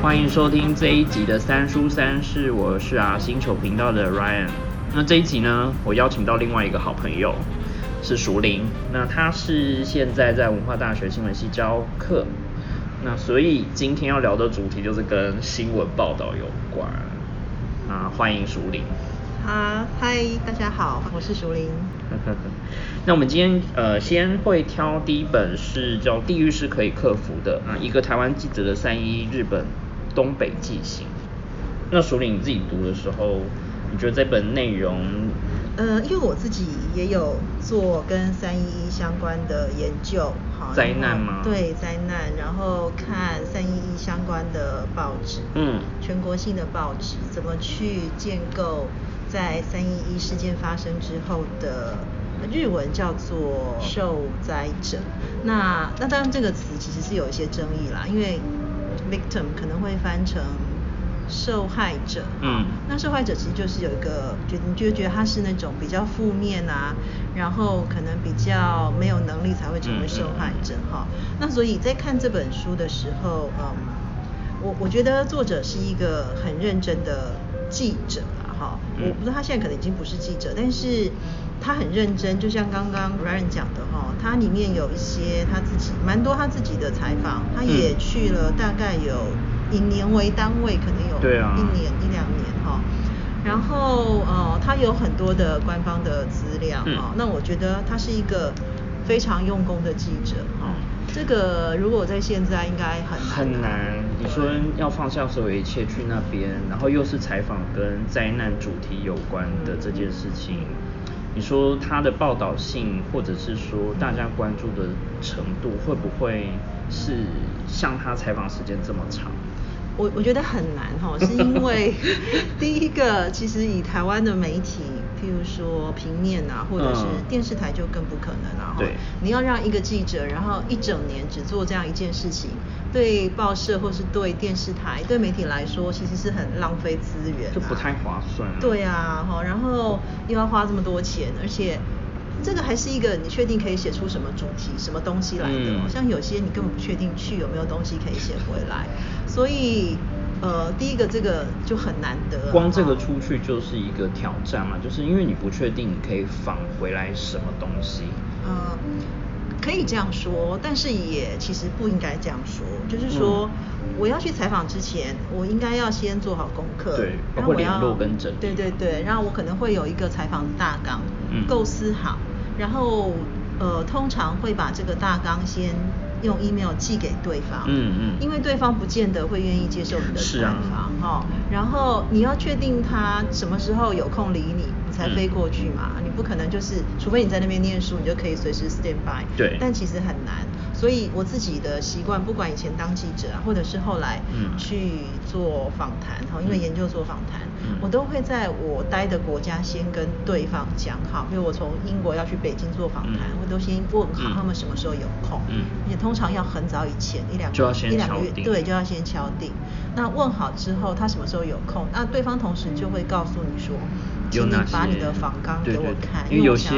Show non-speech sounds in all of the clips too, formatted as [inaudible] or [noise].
欢迎收听这一集的三叔三世，我是啊星球频道的 Ryan。那这一集呢，我邀请到另外一个好朋友是熟林，那他是现在在文化大学新闻系教课，那所以今天要聊的主题就是跟新闻报道有关。啊，欢迎熟林。好，嗨，大家好，我是熟林。[laughs] 那我们今天呃先会挑第一本是叫《地狱是可以克服的》啊，一个台湾记者的三一日本东北记行。那熟林你自己读的时候，你觉得这本内容？呃，因为我自己也有做跟三一一相关的研究，好，灾难吗？对，灾难，然后看三一一相关的报纸，嗯，全国性的报纸怎么去建构在三一一事件发生之后的日文叫做受灾者。那那当然这个词其实是有一些争议啦，因为 victim 可能会翻成。受害者，嗯，那受害者其实就是有一个，就你就觉得他是那种比较负面啊，然后可能比较没有能力才会成为受害者哈。那所以在看这本书的时候，嗯，我我觉得作者是一个很认真的记者啊哈。我不知道他现在可能已经不是记者，但是他很认真，就像刚刚 Ryan 讲的哈，他里面有一些他自己蛮多他自己的采访，他也去了大概有。以年为单位，可能有一年一两年哈。然后呃，他有很多的官方的资料哈。那我觉得他是一个非常用功的记者哈。这个如果在现在应该很难。很难。你说要放下所有一切去那边，然后又是采访跟灾难主题有关的这件事情，你说他的报道性，或者是说大家关注的程度，会不会是像他采访时间这么长？我我觉得很难哈，是因为 [laughs] 第一个，其实以台湾的媒体，譬如说平面啊，或者是电视台就更不可能了哈。对。你要让一个记者，然后一整年只做这样一件事情，对报社或是对电视台、对媒体来说，其实是很浪费资源，就不太划算。对啊，哈，然后又要花这么多钱，而且。这个还是一个你确定可以写出什么主题、什么东西来的？像有些你根本不确定去有没有东西可以写回来，所以呃，第一个这个就很难得。光这个出去就是一个挑战嘛，就是因为你不确定你可以返回来什么东西。呃，可以这样说，但是也其实不应该这样说。就是说，我要去采访之前，我应该要先做好功课，对，包括联络跟整理。对对对，然后我可能会有一个采访的大纲，构思好。然后，呃，通常会把这个大纲先用 email 寄给对方，嗯嗯，因为对方不见得会愿意接受你的采访，哈。然后你要确定他什么时候有空理，你才飞过去嘛。你不可能就是，除非你在那边念书，你就可以随时 stand by。对。但其实很难。所以我自己的习惯，不管以前当记者啊，或者是后来去做访谈，哈，因为研究做访谈，我都会在我待的国家先跟对方讲好，比如我从英国要去北京做访谈，我都先问好他们什么时候有空，而且通常要很早以前一两一两个月，对，就要先敲定。那问好之后，他什么时候有空，那对方同时就会告诉你说，请你把你的访纲给我看，因为有些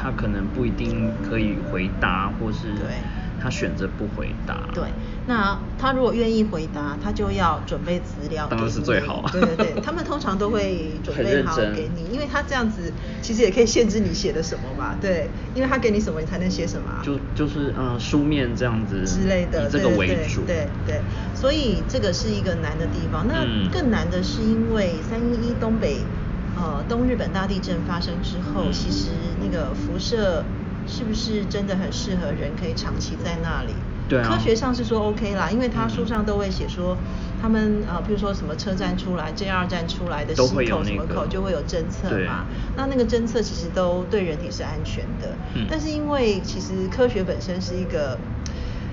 他可能不一定可以回答，或是对。他选择不回答。对，那他如果愿意回答，他就要准备资料。当然是最好。对对对，他们通常都会 [laughs] 准备好给你，因为他这样子其实也可以限制你写的什么吧？对，因为他给你什么，你才能写什么。就就是嗯，书面这样子之类的，以这个为主。对对，所以这个是一个难的地方。那更难的是因为三一一东北呃东日本大地震发生之后，其实那个辐射。是不是真的很适合人可以长期在那里？对科学上是说 OK 啦，因为他书上都会写说，他们呃，比如说什么车站出来、JR 站出来的西口什么口就会有侦测嘛。那那个侦测其实都对人体是安全的。嗯。但是因为其实科学本身是一个，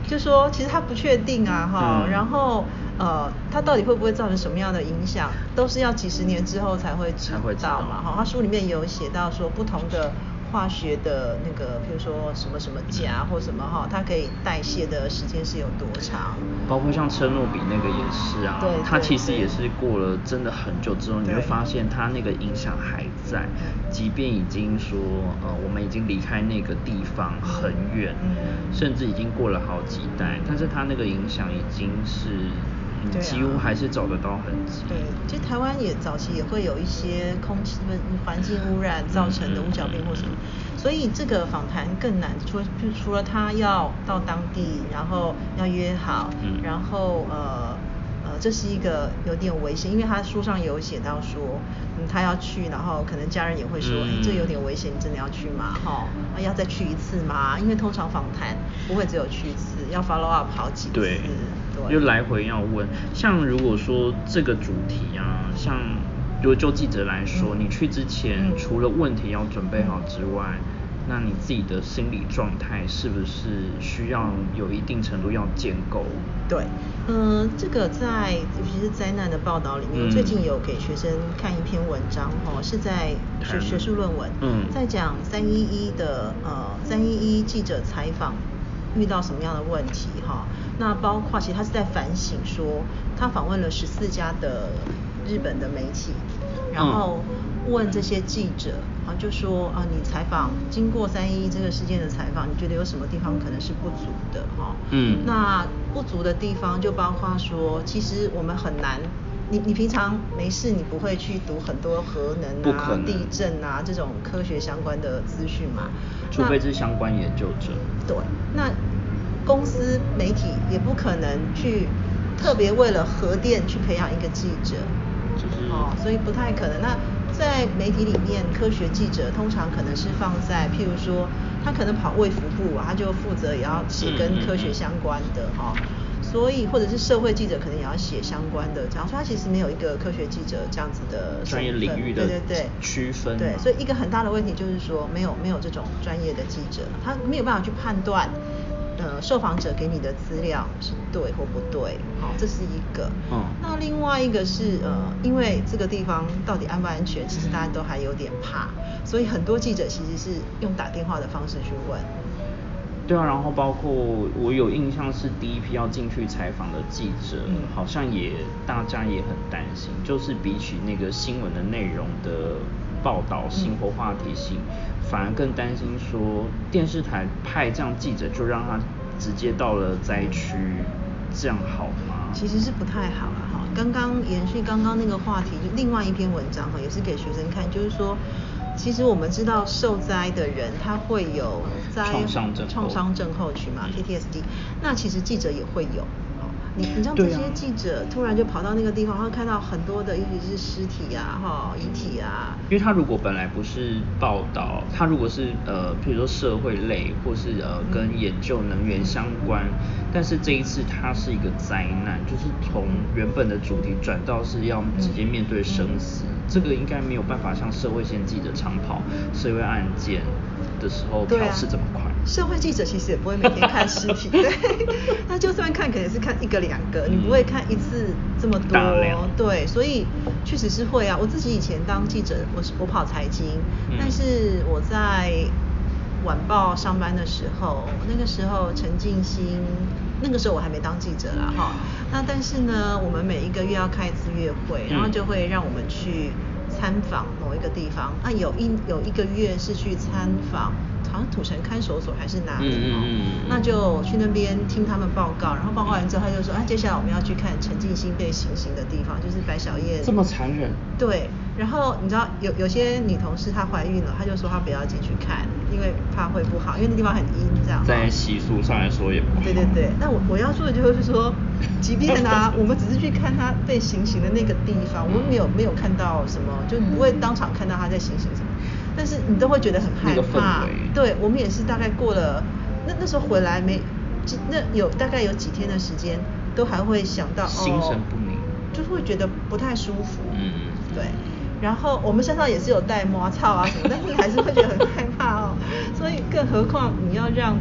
就说其实它不确定啊哈，然后呃，它到底会不会造成什么样的影响，都是要几十年之后才会知道嘛哈。他书里面有写到说不同的。化学的那个，比如说什么什么钾或什么哈，它可以代谢的时间是有多长？包括像车诺比那个也是啊，对，它其实也是过了真的很久之后，你会发现它那个影响还在，即便已经说呃我们已经离开那个地方很远，甚至已经过了好几代，但是它那个影响已经是。几乎还是找得到痕迹。对，其实台湾也早期也会有一些空气、环境污染造成的五角病或什么，所以这个访谈更难。除了就除了他要到当地，然后要约好，然后呃呃，这是一个有点危险，因为他书上有写到说，嗯，他要去，然后可能家人也会说，哎，这有点危险，你真的要去吗？哈，要再去一次吗？因为通常访谈不会只有去一次，要 follow up 好几次。就来回要问，像如果说这个主题啊，像如果就记者来说，你去之前除了问题要准备好之外，那你自己的心理状态是不是需要有一定程度要建构？对，嗯，这个在尤其是灾难的报道里面，最近有给学生看一篇文章哦，是在学学术论文，嗯，在讲三一一的呃三一一记者采访。遇到什么样的问题哈？那包括其实他是在反省说，他访问了十四家的日本的媒体，然后问这些记者啊，就说啊，你采访经过三一这个事件的采访，你觉得有什么地方可能是不足的哈？嗯，那不足的地方就包括说，其实我们很难。你你平常没事，你不会去读很多核能啊、地震啊这种科学相关的资讯嘛？除非是相关研究者。对，那公司媒体也不可能去特别为了核电去培养一个记者，就是哦，所以不太可能。那在媒体里面，科学记者通常可能是放在譬如说，他可能跑卫福部，他就负责也要写跟科学相关的哈。所以，或者是社会记者可能也要写相关的，这样，所以他其实没有一个科学记者这样子的专业领域的对对对区分。对，所以一个很大的问题就是说，没有没有这种专业的记者，他没有办法去判断，呃，受访者给你的资料是对或不对，好，这是一个。嗯。那另外一个是呃，因为这个地方到底安不安全，其实大家都还有点怕，所以很多记者其实是用打电话的方式去问。对啊，然后包括我有印象是第一批要进去采访的记者，好像也大家也很担心，就是比起那个新闻的内容的报道性或话题性，反而更担心说电视台派这样记者就让他直接到了灾区，这样好吗？其实是不太好了哈。刚刚延续刚刚那个话题，就另外一篇文章哈，也是给学生看，就是说。其实我们知道受灾的人他会有灾创伤症候群嘛，PTSD。那其实记者也会有。你你知道这些记者突然就跑到那个地方，会看到很多的，尤其是尸体啊，哈，遗体啊。因为他如果本来不是报道，他如果是呃，比如说社会类，或是呃跟研究能源相关，但是这一次它是一个灾难，就是从原本的主题转到是要直接面对生死，这个应该没有办法像社会线记者长跑社会案件的时候调试这么快。社会记者其实也不会每天看尸体，[laughs] 对，那就算看，可能是看一个两个，你不会看一次这么多，对，所以确实是会啊。我自己以前当记者，我是我跑财经，但是我在晚报上班的时候，那个时候陈静心，那个时候我还没当记者啦，哈。那但是呢，我们每一个月要开一次月会，然后就会让我们去参访某一个地方，那有一有一个月是去参访。好像土城看守所还是哪里哦，那就去那边听他们报告，然后报告完之后他就说，啊，接下来我们要去看陈静心被行刑的地方，就是白小燕。这么残忍。对，然后你知道有有些女同事她怀孕了，她就说她不要进去看，因为怕会不好，因为那地方很阴这样。在习俗上来说也不好。对对对，那我我要说的就是说，即便呢，[laughs] 我们只是去看她被行刑的那个地方，我们没有没有看到什么，就不会当场看到她在行刑什么。但是你都会觉得很害怕，对我们也是大概过了那那时候回来没，那有大概有几天的时间，都还会想到心神不宁，就是会觉得不太舒服，嗯，对，然后我们身上也是有带毛草啊什么，但是还是会觉得很害怕哦，所以更何况你要让。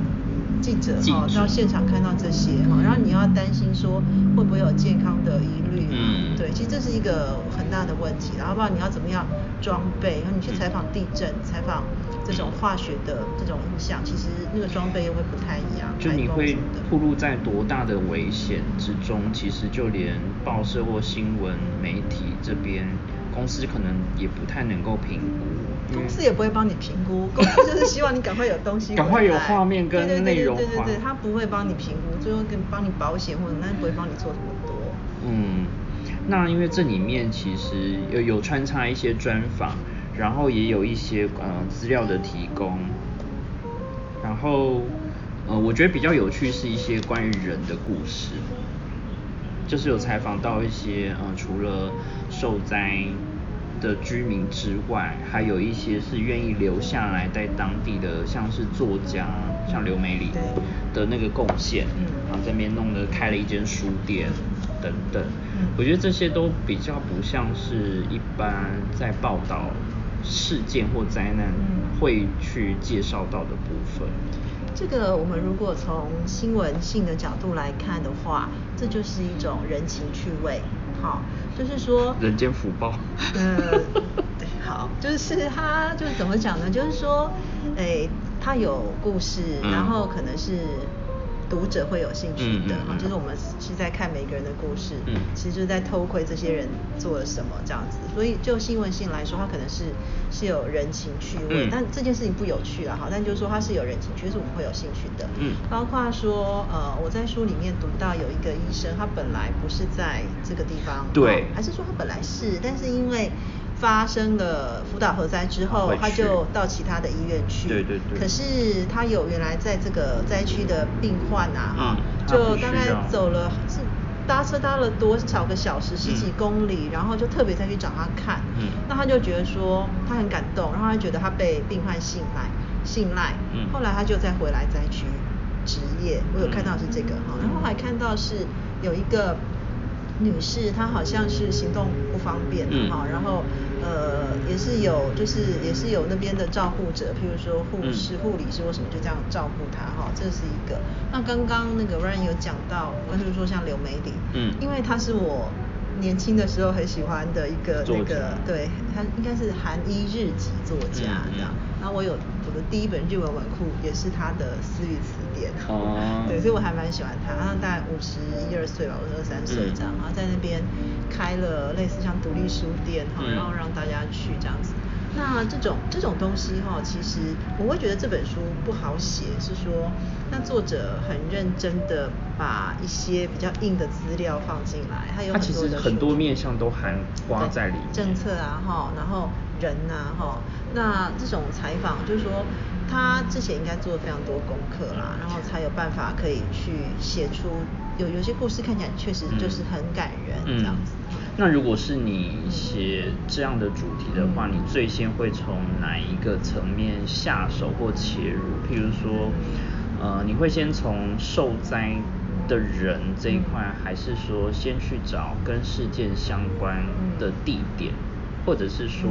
记者哈到现场看到这些哈，然后你要担心说会不会有健康的疑虑嗯，对，其实这是一个很大的问题。然后不知道你要怎么样装备，然后你去采访地震、采访这种化学的这种影响，其实那个装备又会不太一样。就你会暴露在多大的危险之中？其实就连报社或新闻媒体这边。公司可能也不太能够评估，公司也不会帮你评估，[laughs] 公司就是希望你赶快有东西，赶快有画面跟内容对对对对对，他不会帮你评估，最后跟帮你保险或者那不会帮你做这么多。嗯，那因为这里面其实有有穿插一些专访，然后也有一些呃资料的提供，然后呃我觉得比较有趣是一些关于人的故事。就是有采访到一些，呃，除了受灾的居民之外，还有一些是愿意留下来在当地的，像是作家，像刘美丽的那个贡献，然后这边弄的开了一间书店等等，我觉得这些都比较不像是一般在报道事件或灾难会去介绍到的部分。这个我们如果从新闻性的角度来看的话，这就是一种人情趣味，好，就是说人间福报。嗯，对，好，就是他就是怎么讲呢？就是说，哎，他有故事，然后可能是。读者会有兴趣的啊，就是我们是在看每个人的故事，嗯，其实就是在偷窥这些人做了什么这样子。所以就新闻性来说，它可能是是有人情趣味，但这件事情不有趣了，哈，但就是说它是有人情趣，是我们会有兴趣的。嗯，包括说呃，我在书里面读到有一个医生，他本来不是在这个地方，对，还是说他本来是，但是因为。发生了福岛核灾之后，他就到其他的医院去。对对对。可是他有原来在这个灾区的病患啊，哈，就大概走了是搭车搭了多少个小时，十几公里，然后就特别再去找他看。嗯。那他就觉得说他很感动，然后他觉得他被病患信赖，信赖。嗯。后来他就再回来灾区执业，我有看到是这个哈，然后还看到是有一个。女士，她好像是行动不方便哈，然后呃也是有就是也是有那边的照顾者，譬如说护士、护理师或什么就这样照顾她哈，这是一个。那刚刚那个 Ryan 有讲到，就是说像刘美丽，嗯，因为她是我年轻的时候很喜欢的一个那个，对，他应该是韩一日籍作家这样。然后我有我的第一本日文文库也是他的私语词典，哦，对，所以我还蛮喜欢他。他大概五十一二岁吧，我二三岁这样，然后在那边开了类似像独立书店哈，然后让大家去这样子。那这种这种东西哈，其实我会觉得这本书不好写，是说那作者很认真的把一些比较硬的资料放进来，他有很多的很多面向都含刮在里面，政策啊哈，然后。人呐，哈，那这种采访就是说，他之前应该做了非常多功课啦，然后才有办法可以去写出有有些故事看起来确实就是很感人这样子。那如果是你写这样的主题的话，你最先会从哪一个层面下手或切入？譬如说，呃，你会先从受灾的人这一块，还是说先去找跟事件相关的地点？或者是说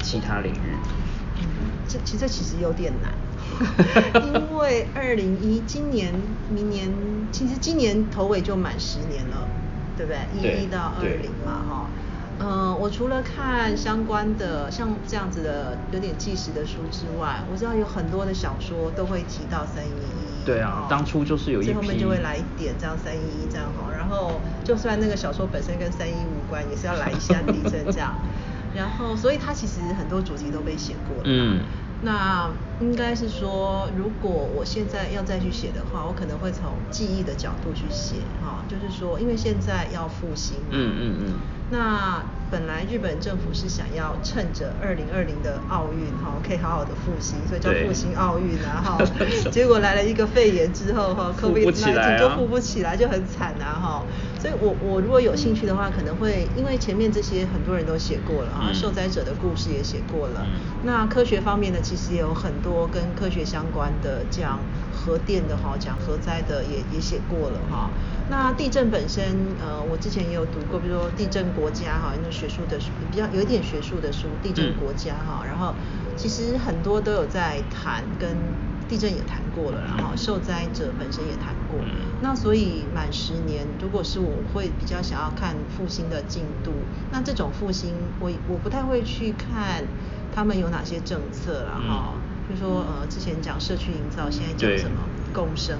其他领域，嗯，这其实这其实有点难，[laughs] 因为二零一今年明年其实今年头尾就满十年了，对不对？一一到二零嘛，哈，嗯，我除了看相关的像这样子的有点纪实的书之外，我知道有很多的小说都会提到三一一，对啊，当初就是有一最后面就会来一点这样三一一这样哈，然后就算那个小说本身跟三一无关，也是要来一下地震这样，然后所以它其实很多主题都被写过了，嗯，那应该是说如果我现在要再去写的话，我可能会从记忆的角度去写哈，就是说因为现在要复兴，嗯嗯嗯，那。本来日本政府是想要趁着二零二零的奥运哈，可以好好的复兴，所以叫复兴奥运啊哈。[laughs] 结果来了一个肺炎之后哈，COVID 19就复不起来，就很惨啊哈。所以我我如果有兴趣的话，可能会因为前面这些很多人都写过了啊，受灾者的故事也写过了。那科学方面呢，其实也有很多跟科学相关的，讲核电的哈，讲核灾的也也写过了哈。那地震本身，呃，我之前也有读过，比如说地震国家哈，那学术的书比较有一点学术的书，地震国家哈，然后其实很多都有在谈跟地震也谈过了，然后受灾者本身也谈过。那所以满十年，如果是我会比较想要看复兴的进度。那这种复兴，我我不太会去看他们有哪些政策了哈。就说呃，之前讲社区营造，现在讲什么共生、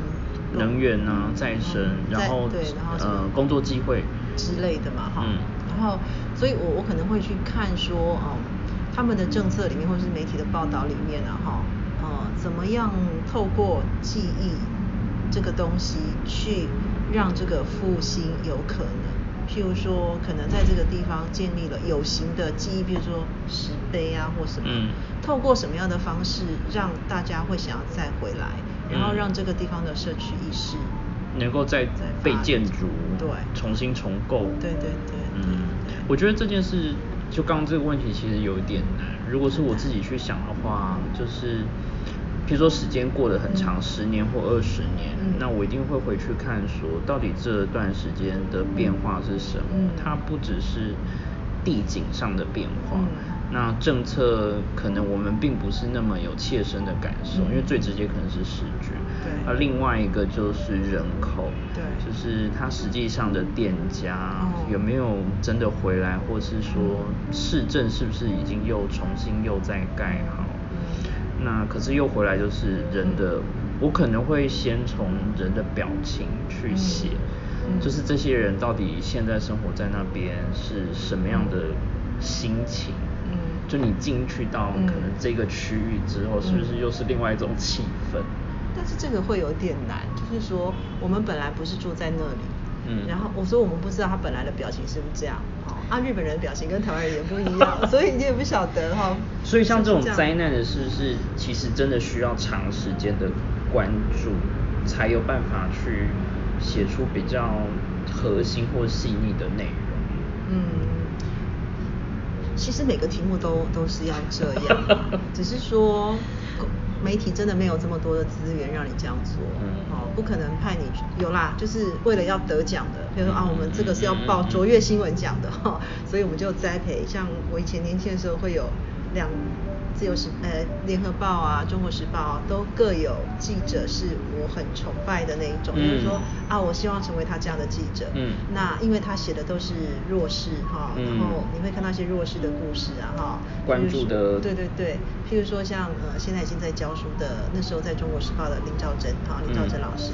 能源啊、再生，然后对，然后呃工作机会之类的嘛哈。然后，所以我我可能会去看说，哦，他们的政策里面或者是媒体的报道里面啊哈，呃，怎么样透过记忆这个东西去让这个复兴有可能。譬如说，可能在这个地方建立了有形的记忆，比如说石碑啊或什么，透过什么样的方式让大家会想要再回来，然后让这个地方的社区意识能够再被建筑对重新重构。对对对，嗯，我觉得这件事就刚刚这个问题其实有一点难。如果是我自己去想的话，就是。比如说时间过得很长，十年或二十年，那我一定会回去看，说到底这段时间的变化是什么？它不只是地景上的变化，那政策可能我们并不是那么有切身的感受，因为最直接可能是视觉。对。而另外一个就是人口，对，就是它实际上的店家有没有真的回来，或是说市政是不是已经又重新又在盖好？那可是又回来就是人的，我可能会先从人的表情去写，就是这些人到底现在生活在那边是什么样的心情？嗯，就你进去到可能这个区域之后，是不是又是另外一种气氛？但是这个会有点难，就是说我们本来不是住在那里，嗯，然后我说我们不知道他本来的表情是不是这样。啊，日本人表情跟台湾人也不一样，[laughs] 所以你也不晓得哈。所以像这种灾难的事，是其实真的需要长时间的关注，才有办法去写出比较核心或细腻的内容。嗯，其实每个题目都都是要这样，[laughs] 只是说。媒体真的没有这么多的资源让你这样做，哦，不可能派你有啦，就是为了要得奖的，比如说啊，我们这个是要报卓越新闻奖的哈，所以我们就栽培，像我以前年轻的时候会有两。自由时呃联合报啊中国时报啊都各有记者是我很崇拜的那一种，就是说啊我希望成为他这样的记者。嗯。那因为他写的都是弱势哈，然后你会看到一些弱势的故事啊哈。关注的。对对对，譬如说像呃现在已经在教书的那时候在中国时报的林兆珍哈林兆珍老师，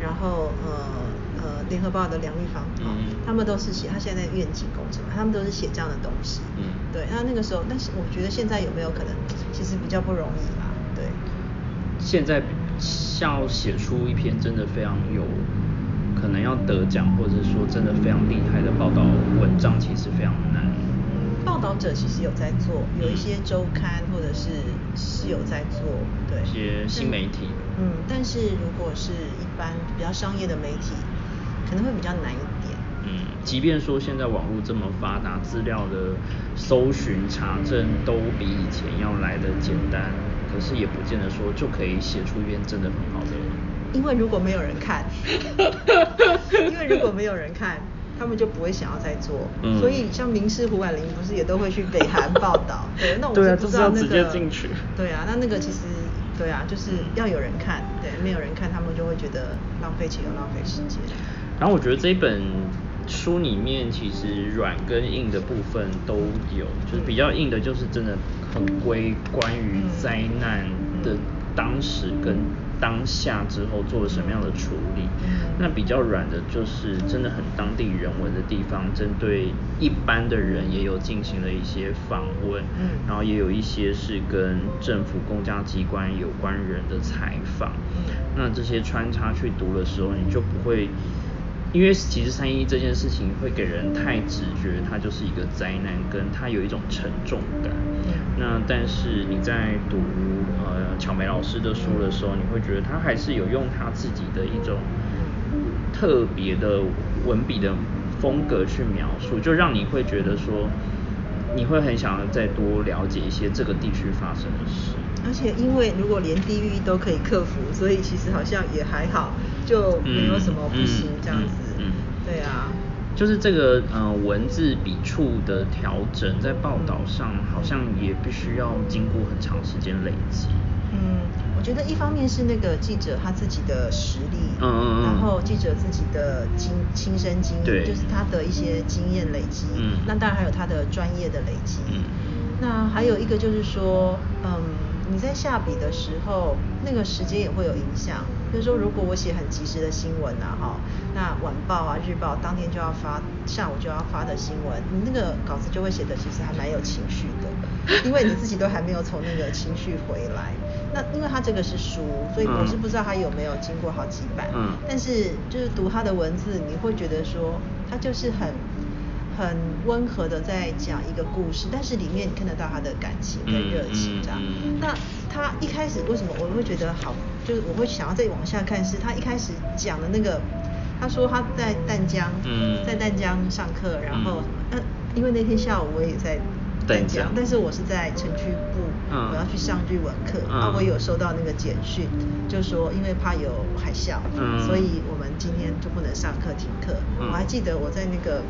然后呃。呃，联合报的梁立芳，嗯，他们都是写，他现在在愿景工程嘛，他们都是写这样的东西，嗯，对，那那个时候，但是我觉得现在有没有可能，其实比较不容易啦，对。现在要写出一篇真的非常有可能要得奖，或者说真的非常厉害的报道文章，其实非常难。报道者其实有在做，有一些周刊或者是是有在做，对。一些新媒体。嗯，但是如果是一般比较商业的媒体。可能会比较难一点。嗯，即便说现在网络这么发达，资料的搜寻查证都比以前要来的简单，可是也不见得说就可以写出一篇真的很好的。因为如果没有人看，[laughs] 因为如果没有人看，他们就不会想要再做。嗯。所以像明师胡婉玲不是也都会去北韩报道？对，那我就不知道那个。对啊，那那个其实对啊，就是要有人看，对，没有人看，他们就会觉得浪费钱又浪费时间。然后我觉得这一本书里面其实软跟硬的部分都有，就是比较硬的，就是真的很归关于灾难的当时跟当下之后做了什么样的处理。那比较软的，就是真的很当地人文的地方，针对一般的人也有进行了一些访问，然后也有一些是跟政府公家机关有关人的采访。那这些穿插去读的时候，你就不会。因为其实三一这件事情会给人太直觉，它就是一个灾难，跟它有一种沉重感。那但是你在读呃巧梅老师的书的时候，你会觉得他还是有用他自己的一种特别的文笔的风格去描述，就让你会觉得说，你会很想要再多了解一些这个地区发生的事。而且因为如果连地狱都可以克服，所以其实好像也还好。就没有什么不行这样子，对啊，就是这个呃文字笔触的调整，在报道上好像也必须要经过很长时间累积。嗯，我觉得一方面是那个记者他自己的实力，嗯嗯嗯，然后记者自己的经亲身经历，就是他的一些经验累积，嗯，那当然还有他的专业的累积，嗯，那还有一个就是说，嗯，你在下笔的时候，那个时间也会有影响。就是说，如果我写很及时的新闻啊，哈，那晚报啊、日报当天就要发，下午就要发的新闻，你那个稿子就会写的其实还蛮有情绪的，[laughs] 因为你自己都还没有从那个情绪回来。那因为他这个是书，所以我是不知道他有没有经过好几版，嗯，但是就是读他的文字，你会觉得说他就是很。很温和的在讲一个故事，但是里面你看得到他的感情跟热情这样。那他一开始为什么我会觉得好，就是我会想要再往下看，是他一开始讲的那个，他说他在淡江，在淡江上课，然后呃，因为那天下午我也在淡江，但是我是在城区部，我要去上日文课，啊，我有收到那个简讯，就说因为怕有海啸，所以我们今天就不能上课停课。我还记得我在那个。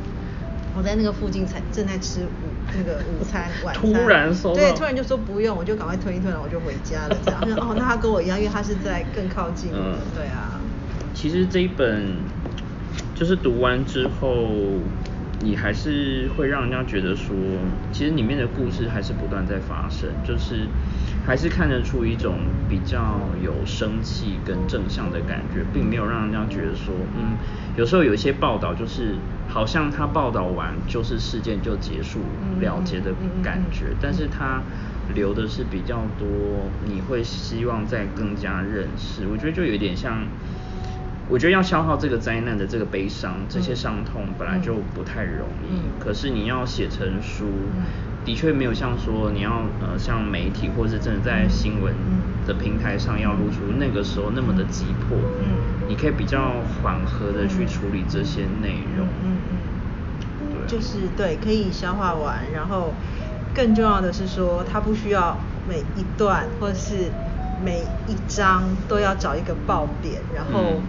我在那个附近才正在吃午那个午餐晚餐，突然说对，突然就说不用，我就赶快推一推，然后我就回家了。这样哦，那他跟我一样，因为他是在更靠近。嗯，对啊。其实这一本就是读完之后，你还是会让人家觉得说，其实里面的故事还是不断在发生，就是还是看得出一种比较有生气跟正向的感觉，并没有让人家觉得说，嗯，有时候有一些报道就是。好像他报道完就是事件就结束了结的感觉，但是他留的是比较多，你会希望再更加认识。我觉得就有点像，我觉得要消耗这个灾难的这个悲伤，这些伤痛本来就不太容易。可是你要写成书，的确没有像说你要呃像媒体或是真的在新闻的平台上要露出那个时候那么的急迫。你可以比较缓和的去处理这些内容，嗯嗯，就是对，可以消化完，然后更重要的是说，它不需要每一段或者是每一章都要找一个爆点，然后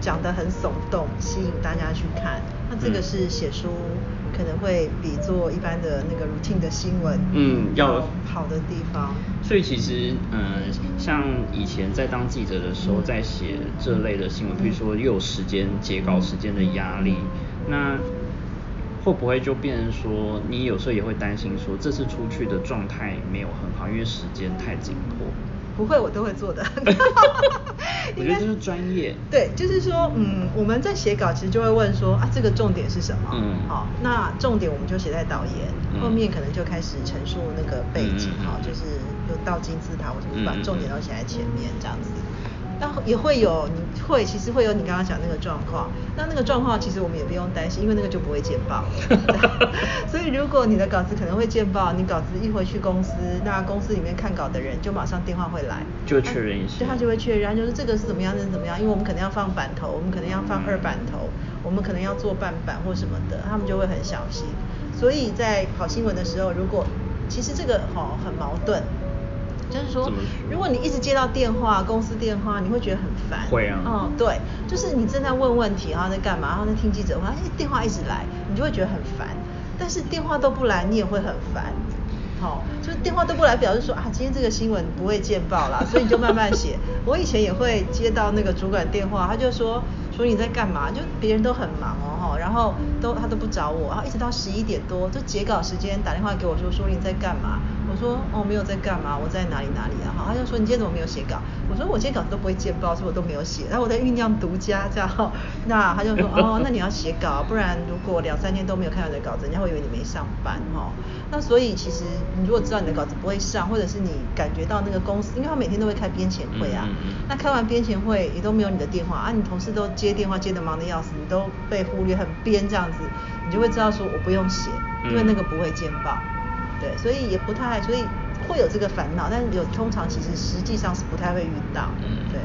讲得很耸动，吸引大家去看。那这个是写书。可能会比做一般的那个 routine 的新闻，嗯，要好的地方。所以其实，嗯，像以前在当记者的时候，在写这类的新闻，比如说又有时间截稿时间的压力，那会不会就变成说，你有时候也会担心说，这次出去的状态没有很好，因为时间太紧迫。不会，我都会做的。[laughs] 我觉得这是专业。对，就是说，嗯，我们在写稿其实就会问说啊，这个重点是什么？嗯，好，那重点我们就写在导言，后面可能就开始陈述那个背景，哈，就是有到金字塔，我就把重点都写在前面这样子。那也会有，你会其实会有你刚刚讲那个状况。那那个状况其实我们也不用担心，因为那个就不会见报。[laughs] 所以如果你的稿子可能会见报，你稿子一回去公司，那公司里面看稿的人就马上电话会来，就确认一下。对，他就会确认，就是这个是怎么样，是怎么样，因为我们可能要放版头，我们可能要放二版头，我们可能要做半版或什么的，他们就会很小心。所以在跑新闻的时候，如果其实这个哈很矛盾。就是说，如果你一直接到电话，公司电话，你会觉得很烦。会啊。嗯，对，就是你正在问问题，然后在干嘛，然后在听记者话，哎，电话一直来，你就会觉得很烦。但是电话都不来，你也会很烦。好，就是电话都不来，表示说啊，今天这个新闻不会见报啦，[laughs] 所以你就慢慢写。我以前也会接到那个主管电话，他就说说你在干嘛？就别人都很忙哦，哈，然后都他都不找我，然后一直到十一点多，就截稿时间打电话给我说说你在干嘛？我说哦没有在干嘛，我在哪里哪里啊？好，他就说你今天怎么没有写稿？我说我今天稿子都不会见报，所以我都没有写。然后我在酝酿独家这样，那他就说哦，那你要写稿，不然如果两三天都没有看到你的稿子，人家会以为你没上班哈。那所以其实你如果知道你的稿子不会上，或者是你感觉到那个公司，因为他每天都会开编前会啊，那开完编前会也都没有你的电话啊，你同事都接电话接得忙得要死，你都被忽略很编这样子，你就会知道说我不用写，因为那个不会见报。对，所以也不太，所以会有这个烦恼，但是有通常其实实际上是不太会遇到。嗯，对。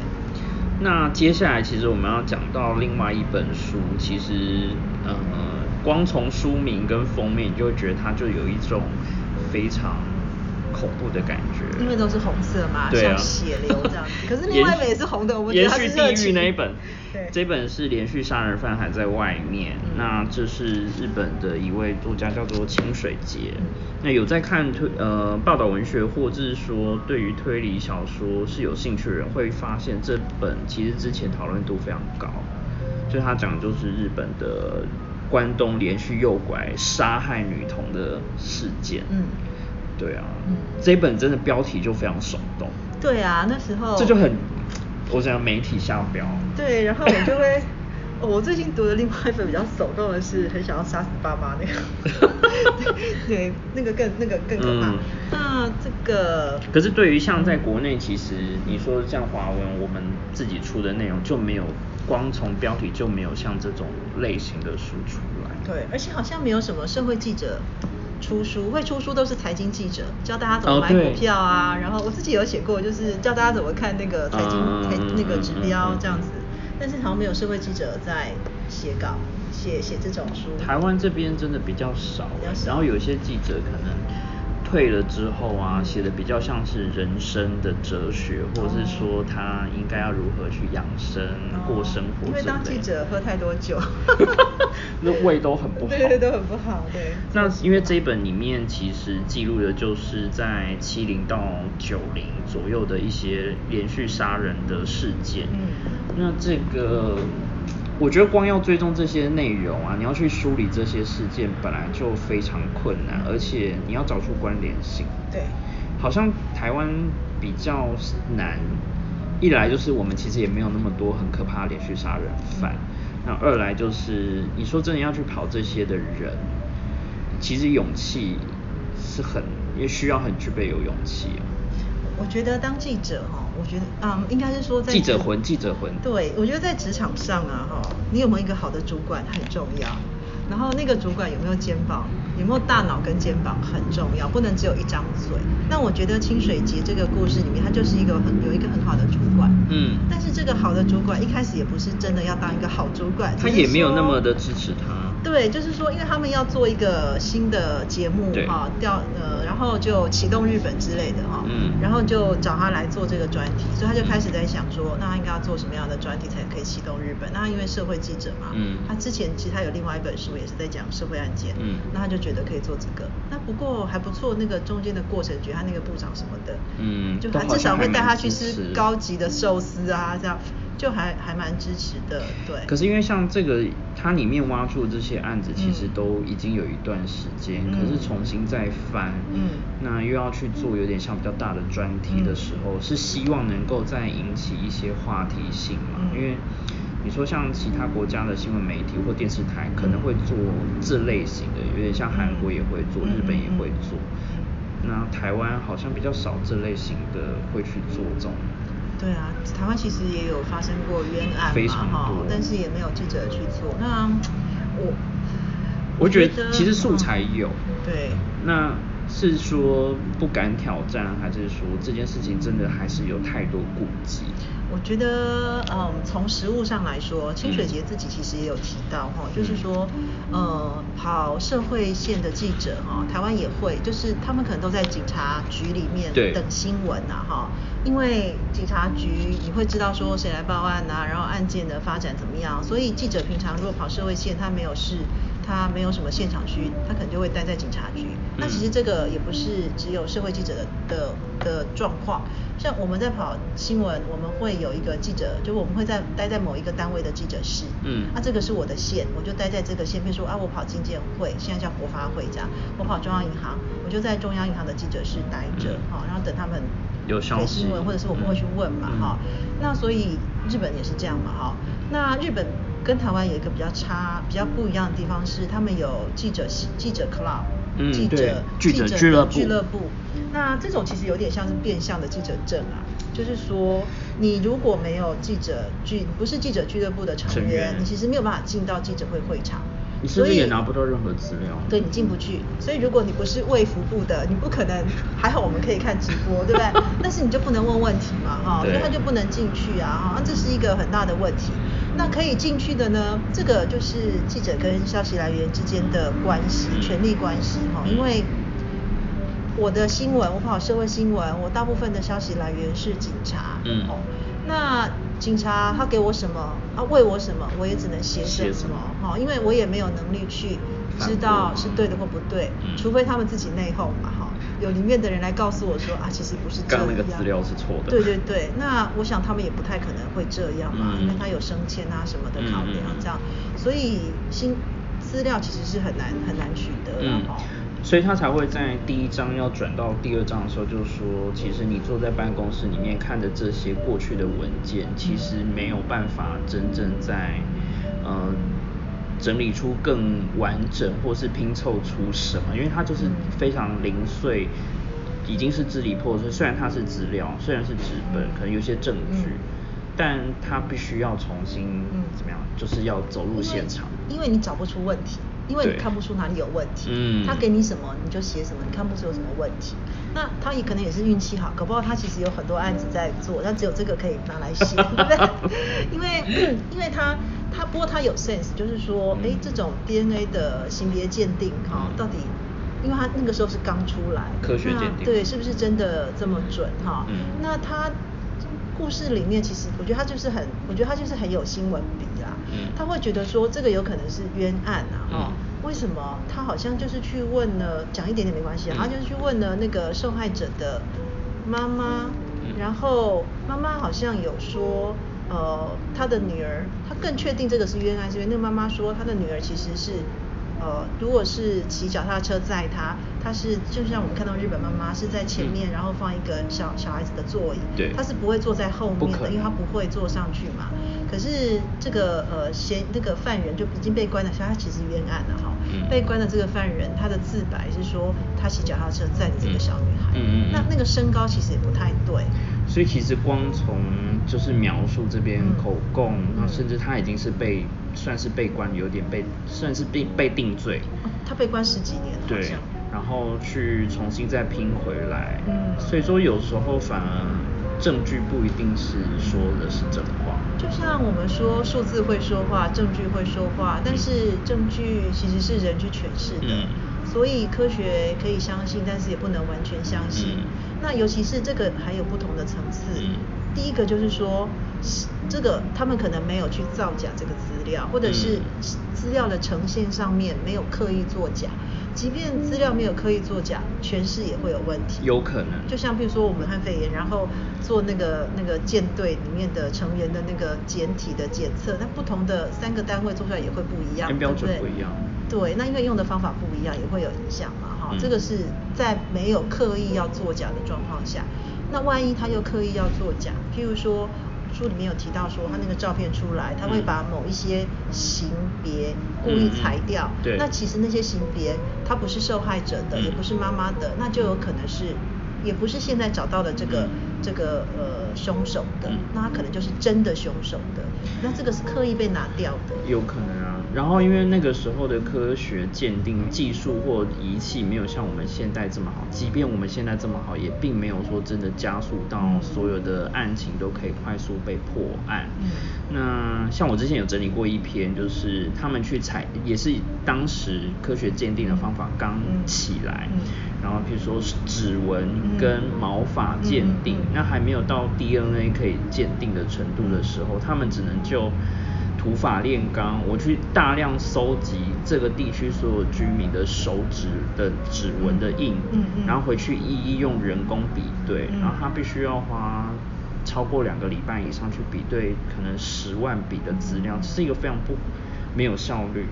那接下来其实我们要讲到另外一本书，其实呃，光从书名跟封面，你就会觉得它就有一种非常恐怖的感觉。因为都是红色嘛，像血流这样子。[laughs] 可是另外一本也是红的，我们觉得它是地狱那一本。对，这本是连续杀人犯还在外面。那这是日本的一位作家，叫做清水节。那有在看推呃报道文学，或者是说对于推理小说是有兴趣的人，会发现这本其实之前讨论度非常高。就他讲的就是日本的关东连续诱拐杀害女童的事件。嗯，对啊，嗯，这本真的标题就非常耸动。对啊，那时候这就很。我想媒体下标。对，然后我就会，[laughs] 我最近读的另外一本比较耸动的是，很想要杀死爸妈那个。[laughs] 对，那个更那个更可怕。那这个。可是对于像在国内，其实你说像华文，我们自己出的内容就没有，光从标题就没有像这种类型的书出来。对，而且好像没有什么社会记者。出书会出书都是财经记者教大家怎么买股票啊，然后我自己有写过，就是教大家怎么看那个财经财那个指标这样子，但是好像没有社会记者在写稿写写这种书。台湾这边真的比较少，然后有一些记者可能。退了之后啊，写的比较像是人生的哲学，或者是说他应该要如何去养生、过生活因为当记者喝太多酒，[laughs] 那胃都很不好。[laughs] 对，都很不好。对。那因为这一本里面其实记录的就是在七零到九零左右的一些连续杀人的事件。嗯。那这个。我觉得光要追踪这些内容啊，你要去梳理这些事件，本来就非常困难，而且你要找出关联性。对。好像台湾比较难，一来就是我们其实也没有那么多很可怕的连续杀人犯，那二来就是你说真的要去跑这些的人，其实勇气是很，也需要很具备有勇气。我觉得当记者哈，我觉得嗯，应该是说在记者魂，记者魂。对，我觉得在职场上啊哈，你有没有一个好的主管很重要。然后那个主管有没有肩膀，有没有大脑跟肩膀很重要，不能只有一张嘴。那我觉得清水节这个故事里面，他就是一个很有一个很好的主管。嗯。但是这个好的主管一开始也不是真的要当一个好主管，他也没有那么的支持他。对，就是说，因为他们要做一个新的节目哈，调呃，然后就启动日本之类的哈，嗯，然后就找他来做这个专题，所以他就开始在想说，那他应该要做什么样的专题才可以启动日本？那因为社会记者嘛，嗯，他之前其实他有另外一本书也是在讲社会案件，嗯，那他就觉得可以做这个，那不过还不错，那个中间的过程，觉得他那个部长什么的，嗯，就他至少会带他去吃高级的寿司啊，这样。就还还蛮支持的，对。可是因为像这个，它里面挖出的这些案子，其实都已经有一段时间，可是重新再翻，嗯，那又要去做有点像比较大的专题的时候，是希望能够再引起一些话题性嘛？因为你说像其他国家的新闻媒体或电视台可能会做这类型的，有点像韩国也会做，日本也会做，那台湾好像比较少这类型的会去做这种。对啊，台湾其实也有发生过冤案嘛，哈，但是也没有记者去做。那我我觉得其实素材有，对，那是说不敢挑战，还是说这件事情真的还是有太多顾忌？我觉得，嗯，从实物上来说，清水节自己其实也有提到，哈，就是说，呃，跑社会线的记者，哈，台湾也会，就是他们可能都在警察局里面等新闻啊，哈，因为警察局你会知道说谁来报案啊，然后案件的发展怎么样，所以记者平常如果跑社会线，他没有事。他没有什么现场区，他可能就会待在警察局。那其实这个也不是只有社会记者的的的状况，像我们在跑新闻，我们会有一个记者，就我们会在待在某一个单位的记者室。嗯。那这个是我的线，我就待在这个线。比如说啊，我跑经建会，现在叫国发会这样。我跑中央银行，我就在中央银行的记者室待着，哈，然后等他们有消息新闻，或者是我们会去问嘛，哈。那所以日本也是这样嘛，哈。那日本。跟台湾有一个比较差、比较不一样的地方是，他们有记者记者 club，记者记者俱乐部。那这种其实有点像是变相的记者证啊，就是说你如果没有记者俱不是记者俱乐部的成员，你其实没有办法进到记者会会场。你甚至也拿不到任何资料。对，你进不去。所以如果你不是卫福部的，你不可能。还好我们可以看直播，对不对？[laughs] 但是你就不能问问题嘛，哈，所以他就不能进去啊，哈，这是一个很大的问题。那可以进去的呢？这个就是记者跟消息来源之间的关系，权力关系，哈，因为。我的新闻，我跑社会新闻，我大部分的消息来源是警察。嗯。哦那警察他给我什么，他喂我什么，我也只能写什么。哈，因为我也没有能力去知道是对的或不对，除非他们自己内讧嘛。哈，有里面的人来告诉我说啊，其实不是这样。刚那个资料是错的。对对对，那我想他们也不太可能会这样嘛，因为他有升迁啊什么的考量这样，所以新资料其实是很难很难取得的。所以他才会在第一章要转到第二章的时候，就是说，其实你坐在办公室里面看着这些过去的文件，其实没有办法真正在呃整理出更完整，或是拼凑出什么，因为它就是非常零碎，已经是支离破碎。虽然它是资料，虽然是纸本，可能有些证据，但它必须要重新怎么样，就是要走入现场，因为你找不出问题。因为你看不出哪里有问题，他给你什么你就写什么，你看不出有什么问题。那他也可能也是运气好，搞不好他其实有很多案子在做，但只有这个可以拿来写，[laughs] 对不对？因为因为他他不过他有 sense，就是说，哎，这种 DNA 的性别鉴定哈，到底，因为他那个时候是刚出来，科学鉴定，对，是不是真的这么准哈？那他故事里面其实我觉得他就是很，我觉得他就是很有新闻笔。他会觉得说这个有可能是冤案啊，哈，为什么？他好像就是去问了，讲一点点没关系，他就是去问了那个受害者的妈妈，然后妈妈好像有说，呃，他的女儿，他更确定这个是冤案，是因为那个妈妈说他的女儿其实是。呃，如果是骑脚踏车载他，他是就像我们看到日本妈妈是在前面，然后放一个小小孩子的座椅，对，他是不会坐在后面的，因为他不会坐上去嘛。可是这个呃嫌那个犯人就已经被关了，所以他其实冤案了哈。被关的这个犯人，他的自白是说他骑脚踏车载着这个小女孩，嗯嗯，那那个身高其实也不太对。所以其实光从就是描述这边口供，那甚至他已经是被算是被关，有点被算是被被定罪。他被关十几年，对，然后去重新再拼回来。嗯，所以说有时候反而证据不一定是说的是真话。就像我们说数字会说话，证据会说话，但是证据其实是人去诠释的。所以科学可以相信，但是也不能完全相信。那尤其是这个还有不同的层次。第一个就是说，这个他们可能没有去造假这个资料，或者是资料的呈现上面没有刻意作假。即便资料没有刻意作假，诠释也会有问题。有可能。就像比如说我们汉肺炎，然后做那个那个舰队里面的成员的那个简体的检测，那不同的三个单位做出来也会不一样，标准不一样。对，那因为用的方法不一样，也会有影响嘛，哈。这个是在没有刻意要作假的状况下，那万一他又刻意要作假，譬如说书里面有提到说他那个照片出来，他会把某一些型别故意裁掉，对。那其实那些型别他不是受害者的，也不是妈妈的，那就有可能是，也不是现在找到的这个这个呃凶手的，那他可能就是真的凶手的，那这个是刻意被拿掉的，有可能啊。然后，因为那个时候的科学鉴定技术或仪器没有像我们现在这么好，即便我们现在这么好，也并没有说真的加速到所有的案情都可以快速被破案。那像我之前有整理过一篇，就是他们去采，也是当时科学鉴定的方法刚起来，然后比如说指纹跟毛发鉴定，那还没有到 DNA 可以鉴定的程度的时候，他们只能就。土法炼钢，我去大量收集这个地区所有居民的手指的指纹的印，然后回去一一用人工比对，然后他必须要花超过两个礼拜以上去比对，可能十万笔的资料，这是一个非常不没有效率。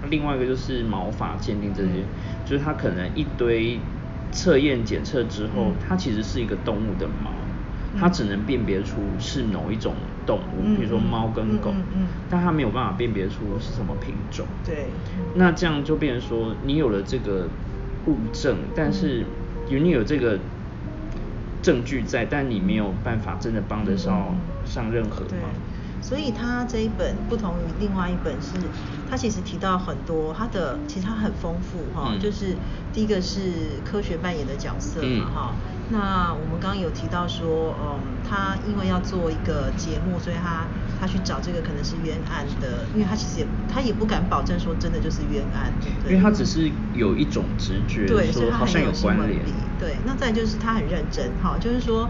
那另外一个就是毛发鉴定这些，就是他可能一堆测验检测之后，它其实是一个动物的毛。它只能辨别出是某一种动物，比如说猫跟狗，但它没有办法辨别出是什么品种。对。那这样就变成说，你有了这个物证，但是有你有这个证据在，但你没有办法真的帮得上上任何忙。所以他这一本不同于另外一本是，他其实提到很多，他的其实他很丰富哈，就是第一个是科学扮演的角色嘛哈。那我们刚刚有提到说，嗯，他因为要做一个节目，所以他他去找这个可能是冤案的，因为他其实也他也不敢保证说真的就是冤案，对不对？因为他只是有一种直觉，对，所以他很有关联。对，那再就是他很认真，哈，就是说，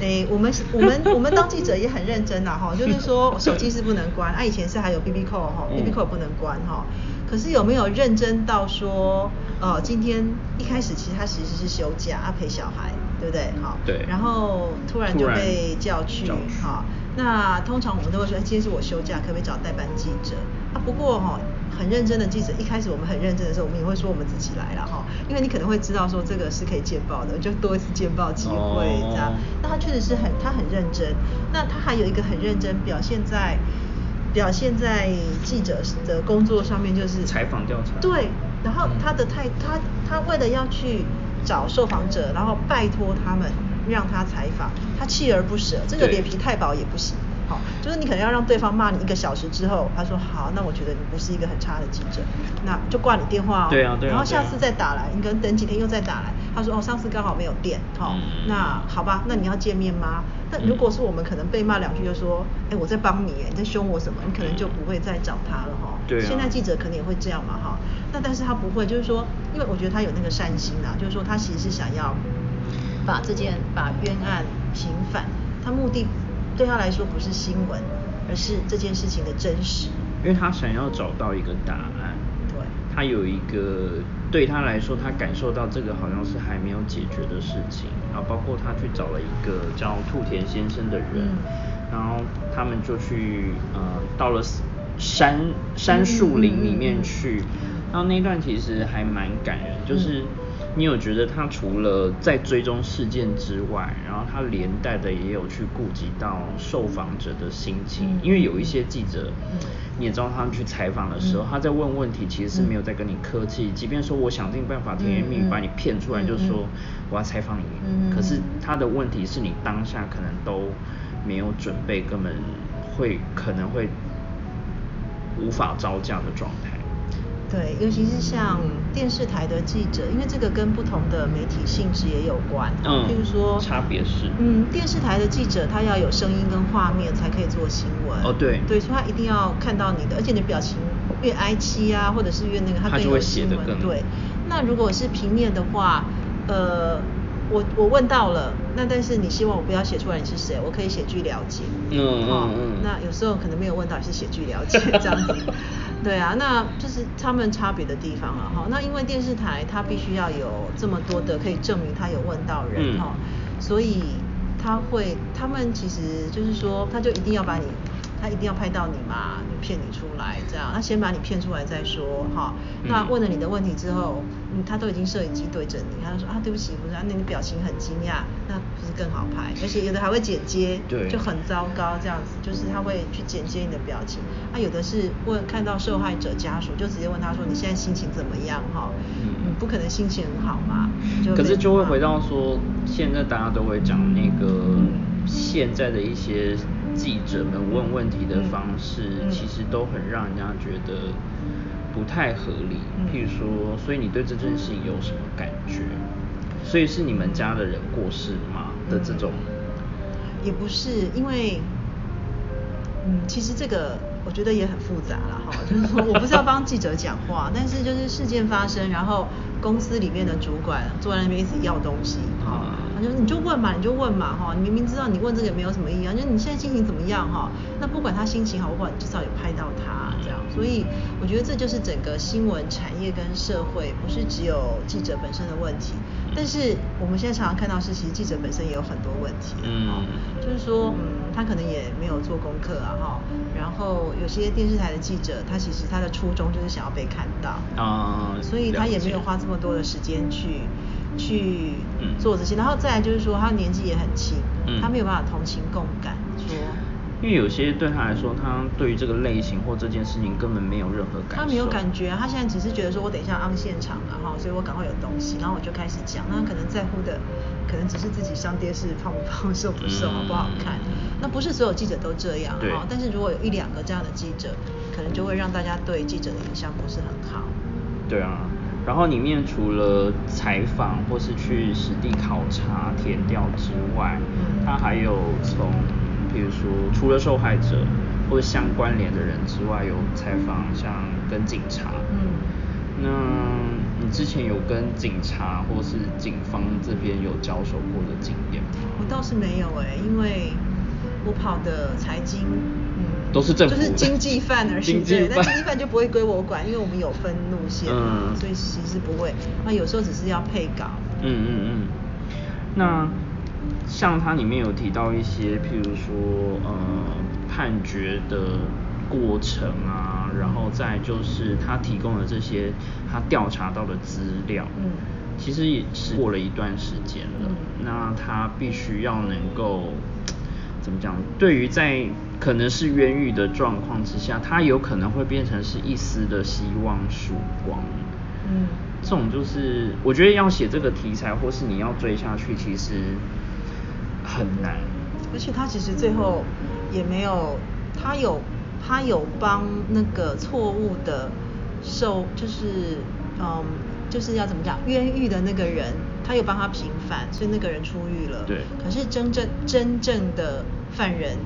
哎，我们我们我们当记者也很认真呐，哈，就是说 [laughs] 手机是不能关，啊，以前是还有 B B call 哈，B B call 不能关哈。可是有没有认真到说，呃，今天一开始其实他其实是休假，啊陪小孩，对不对？好，对。然后突然就被叫去，哈。那通常我们都会说，今天是我休假，可不可以找代班记者？啊，不过哈，很认真的记者，一开始我们很认真的时候，我们也会说我们自己来了哈，因为你可能会知道说这个是可以见报的，就多一次见报机会这样。那他确实是很，他很认真。那他还有一个很认真表现在。表现在记者的工作上面就是采访调查。对，然后他的太他他为了要去找受访者，然后拜托他们让他采访，他锲而不舍，这个脸皮太薄也不行。好，就是你可能要让对方骂你一个小时之后，他说好，那我觉得你不是一个很差的记者，那就挂你电话哦。对啊，对啊。然后下次再打来，你可能等几天又再打来，他说哦，上次刚好没有电，好，那好吧，那你要见面吗？那如果是我们可能被骂两句就说，哎，我在帮你，你在凶我什么？你可能就不会再找他了哈。对。现在记者可能也会这样嘛哈，那但是他不会，就是说，因为我觉得他有那个善心啊，就是说他其实是想要把这件把冤案平反，他目的。对他来说不是新闻，而是这件事情的真实。因为他想要找到一个答案。对。他有一个对他来说，他感受到这个好像是还没有解决的事情。然后包括他去找了一个叫兔田先生的人，然后他们就去呃到了山山树林里面去。然后那段其实还蛮感人，就是。你有觉得他除了在追踪事件之外，然后他连带的也有去顾及到受访者的心情，因为有一些记者，你也知道他们去采访的时候，他在问问题其实是没有在跟你客气，即便说我想尽办法甜言蜜语把你骗出来，就说我要采访你，可是他的问题是你当下可能都没有准备，根本会可能会无法招架的状态。对，尤其是像电视台的记者，因为这个跟不同的媒体性质也有关。嗯。譬如说。差别是。嗯，电视台的记者他要有声音跟画面才可以做新闻。哦，对。对，所以他一定要看到你的，而且你表情越哀戚啊，或者是越那个，他更有新闻。对。那如果是平面的话，呃，我我问到了，那但是你希望我不要写出来你是谁，我可以写句了解。嗯嗯嗯。那有时候可能没有问到，也是写句了解这样子。[laughs] 对啊，那就是他们差别的地方了哈。那因为电视台它必须要有这么多的可以证明他有问到人哈，所以他会，他们其实就是说，他就一定要把你。他一定要拍到你嘛，骗你出来这样，他先把你骗出来再说哈。那问了你的问题之后，嗯，他都已经摄影机对着你，他就说啊对不起，不是，那你表情很惊讶，那不是更好拍？而且有的还会剪接，对，就很糟糕这样子，就是他会去剪接你的表情。啊，有的是问看到受害者家属，就直接问他说你现在心情怎么样哈？嗯，不可能心情很好嘛。可是就会回到说，现在大家都会讲那个现在的一些。记者们问问题的方式，其实都很让人家觉得不太合理。譬如说，所以你对这件事情有什么感觉？所以是你们家的人过世吗？的这种？也不是，因为，嗯，其实这个我觉得也很复杂了哈。[laughs] 就是说我不是要帮记者讲话，[laughs] 但是就是事件发生，然后公司里面的主管坐在那边一直要东西，哈。就你就问嘛，你就问嘛，哈，你明明知道你问这个也没有什么意义啊，就你现在心情怎么样哈？那不管他心情好不好，你至少有拍到他这样，所以我觉得这就是整个新闻产业跟社会，不是只有记者本身的问题。但是我们现在常常看到是，其实记者本身也有很多问题，嗯，就是说，嗯，他可能也没有做功课啊，哈，然后有些电视台的记者，他其实他的初衷就是想要被看到，啊，所以他也没有花这么多的时间去。去做这些，然后再来就是说，他年纪也很轻，他没有办法同情共感，说，因为有些对他来说，他对于这个类型或这件事情根本没有任何感，他没有感觉，他现在只是觉得说我等一下按现场了哈，所以我赶快有东西，然后我就开始讲，那可能在乎的，可能只是自己上电视胖不胖、瘦不瘦、好不好看，那不是所有记者都这样哈，但是如果有一两个这样的记者，可能就会让大家对记者的印象不是很好。对啊。然后里面除了采访或是去实地考察填调之外，它还有从，比如说除了受害者或者相关联的人之外，有采访像跟警察。嗯。那你之前有跟警察或是警方这边有交手过的经验吗？我倒是没有哎，因为我跑的财经。都是政府，就是经济犯而行，对，那经济犯就不会归我管，因为我们有分路线嘛，所以其实不会。那有时候只是要配稿。嗯嗯嗯。那像它里面有提到一些，譬如说呃判决的过程啊，然后再就是他提供的这些他调查到的资料，嗯，其实也是过了一段时间了，那他必须要能够。怎么讲？对于在可能是冤狱的状况之下，它有可能会变成是一丝的希望曙光。嗯，这种就是我觉得要写这个题材，或是你要追下去，其实很难。而且他其实最后也没有，他有他有帮那个错误的受，就是嗯，就是要怎么讲冤狱的那个人。他有帮他平反，所以那个人出狱了。对。可是真正真正的犯人，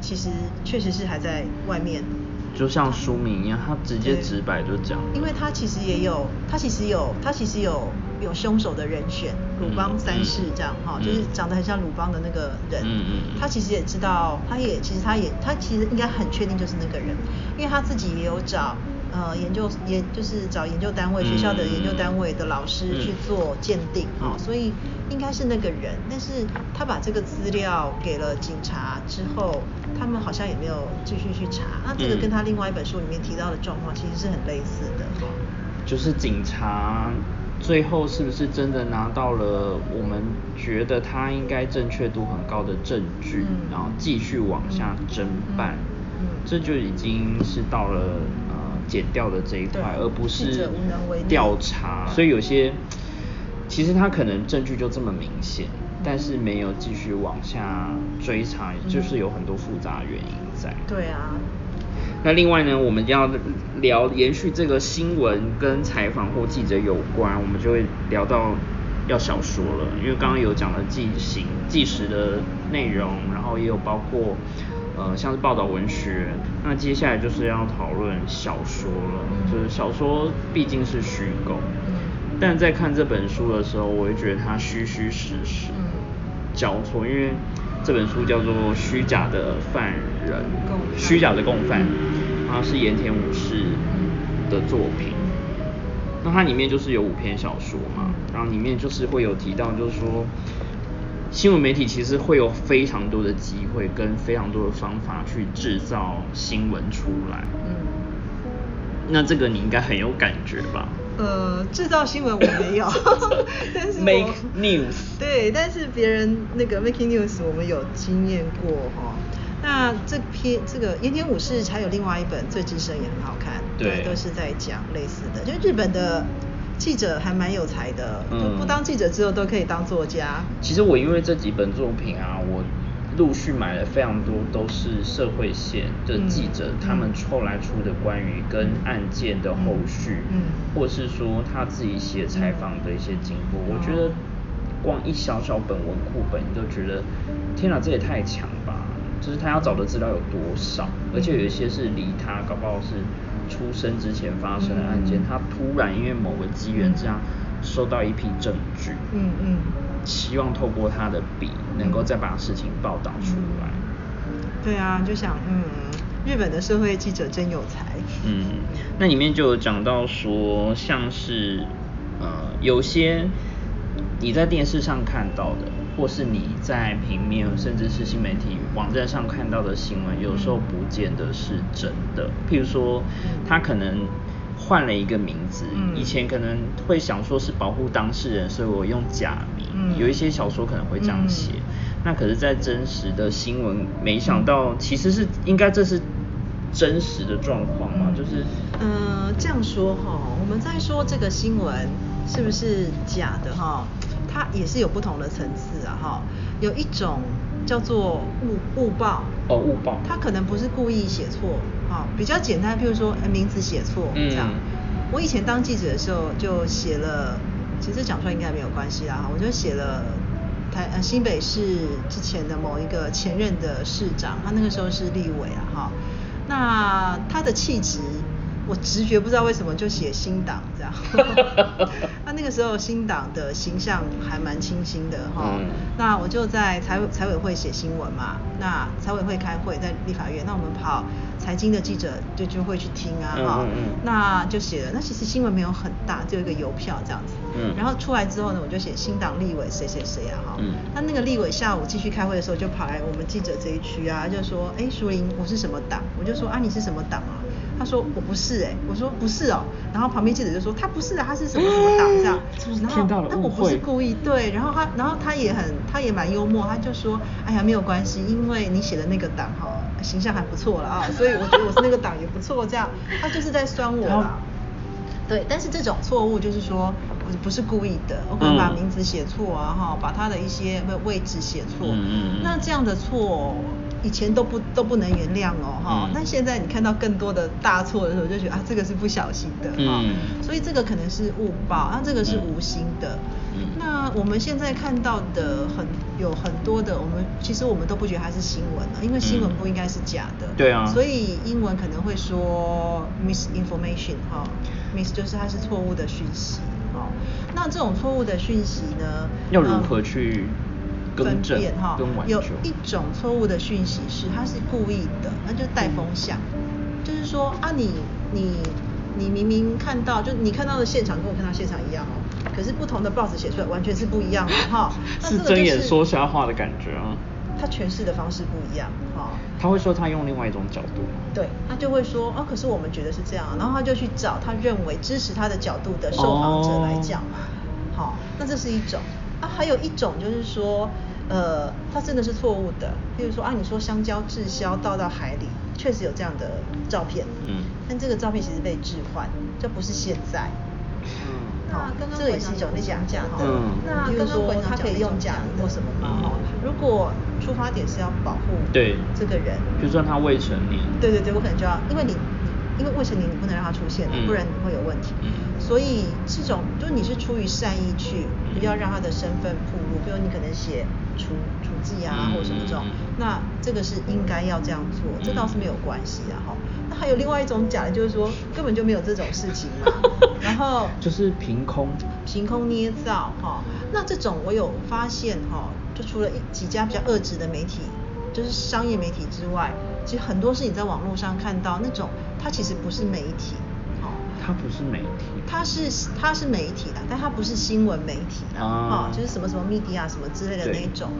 其实确实是还在外面。就像书名一样，他直接直白就讲。因为他其实也有，他其实有，他其实有有凶手的人选，鲁邦三世这样哈，就是长得很像鲁邦的那个人。嗯嗯。他其实也知道，他也其实他也他其实应该很确定就是那个人，因为他自己也有找。呃，研究研就是找研究单位，学校的研究单位的老师去做鉴定啊，所以应该是那个人。但是他把这个资料给了警察之后，他们好像也没有继续去查。那这个跟他另外一本书里面提到的状况其实是很类似的。就是警察最后是不是真的拿到了我们觉得他应该正确度很高的证据，然后继续往下侦办，这就已经是到了。减掉的这一块，而不是调查，所以有些其实他可能证据就这么明显，但是没有继续往下追查，就是有很多复杂原因在。对啊。那另外呢，我们要聊延续这个新闻跟采访或记者有关，我们就会聊到要小说了，因为刚刚有讲了记行纪实的内容，然后也有包括。呃，像是报道文学，那接下来就是要讨论小说了。就是小说毕竟是虚构，但在看这本书的时候，我会觉得它虚虚实实交错，因为这本书叫做《虚假的犯人》，虚假的共犯，它是盐田武士的作品。那它里面就是有五篇小说嘛，然后里面就是会有提到，就是说。新闻媒体其实会有非常多的机会跟非常多的方法去制造新闻出来。嗯，那这个你应该很有感觉吧？呃，制造新闻我没有，[laughs] 但是 make news 对，但是别人那个 making news 我们有经验过哈。那这篇这个岩田武士还有另外一本《最之声》也很好看，对，都是在讲类似的，就日本的。记者还蛮有才的，就不当记者之后都可以当作家。其实我因为这几本作品啊，我陆续买了非常多，都是社会线的记者他们后来出的关于跟案件的后续，嗯，或是说他自己写采访的一些经过，我觉得光一小小本文库本，你都觉得天哪，这也太强吧！就是他要找的资料有多少，而且有一些是离他搞不好是。出生之前发生的案件，他突然因为某个机缘这样收到一批证据，嗯嗯，希望透过他的笔能够再把事情报道出来。对啊，就想嗯，日本的社会记者真有才。嗯，那里面就有讲到说，像是呃有些你在电视上看到的。或是你在平面甚至是新媒体网站上看到的新闻，有时候不见得是真的。譬如说，他可能换了一个名字，以前可能会想说是保护当事人，所以我用假名。有一些小说可能会这样写。那可是，在真实的新闻，没想到其实是应该这是真实的状况嘛？就是，嗯，这样说哈，我们在说这个新闻是不是假的哈？它也是有不同的层次啊，哈，有一种叫做误误报，哦，误报，他可能不是故意写错，哈，比较简单，譬如说名字写错这样，我以前当记者的时候就写了，其实讲出来应该没有关系啦，我就写了台呃新北市之前的某一个前任的市长，他那个时候是立委啊哈，那他的气质。我直觉不知道为什么就写新党这样，[laughs] 那那个时候新党的形象还蛮清新的哈。那我就在财财委会写新闻嘛，那财委会开会在立法院，那我们跑财经的记者就就会去听啊哈。那就写了，那其实新闻没有很大，就一个邮票这样子。嗯。然后出来之后呢，我就写新党立委谁谁谁啊哈。嗯。那那个立委下午继续开会的时候，就跑来我们记者这一区啊，就说，哎，淑玲，我是什么党？我就说啊，你是什么党啊？他说我不是哎，我说不是哦，然后旁边记者就说他不是啊，他是什么什么党这样，[gasps] 然后但我不是故意对，然后他然后他也很他也蛮幽默，他就说哎呀没有关系，因为你写的那个党哈形象还不错了啊，[laughs] 所以我觉得我是那个党也不错这样，他就是在酸我啦，对，但是这种错误就是说我不是故意的，我可能把名字写错啊哈，把他的一些位置写错，那这样的错。以前都不都不能原谅哦，哈，但现在你看到更多的大错的时候，就觉得啊，这个是不小心的，哈，所以这个可能是误报，那这个是无心的。那我们现在看到的很有很多的，我们其实我们都不觉得它是新闻了，因为新闻不应该是假的，对啊，所以英文可能会说 misinformation，哈，mis 就是它是错误的讯息，哦，那这种错误的讯息呢，要如何去？分辨哈，有一种错误的讯息是他是故意的，那就带风向，就是说啊你你你明明看到就你看到的现场跟我看到现场一样哦，可是不同的报纸写出来完全是不一样的哈，[laughs] 是睁眼说瞎话的感觉啊。他诠释的方式不一样哈。他会说他用另外一种角度。对，他就会说啊，可是我们觉得是这样，然后他就去找他认为支持他的角度的受访者来讲嘛，好，那这是一种啊，还有一种就是说。呃，它真的是错误的。譬如说啊，你说香蕉滞销倒到海里，确实有这样的照片。嗯。但这个照片其实被置换，这不是现在。嗯。好，这也是一种假假的。嗯。那刚刚说他可以用假或什么吗？哈。如果出发点是要保护对这个人，比如说他未成年。对对对，我可能就要，因为你。因为未成年你不能让他出现，不然你会有问题。所以这种就是你是出于善意去，不要让他的身份暴露。比如你可能写厨厨记啊，或什么这种，那这个是应该要这样做，这倒是没有关系的哈。那还有另外一种假的，就是说根本就没有这种事情嘛。[laughs] 然后就是凭空凭空捏造哈。那这种我有发现哈，就除了一几家比较恶质的媒体，就是商业媒体之外。其实很多是你在网络上看到那种，它其实不是媒体，哦，它不是媒体，它是它是媒体的，但它不是新闻媒体的，啊，就是什么什么 media 什么之类的那种，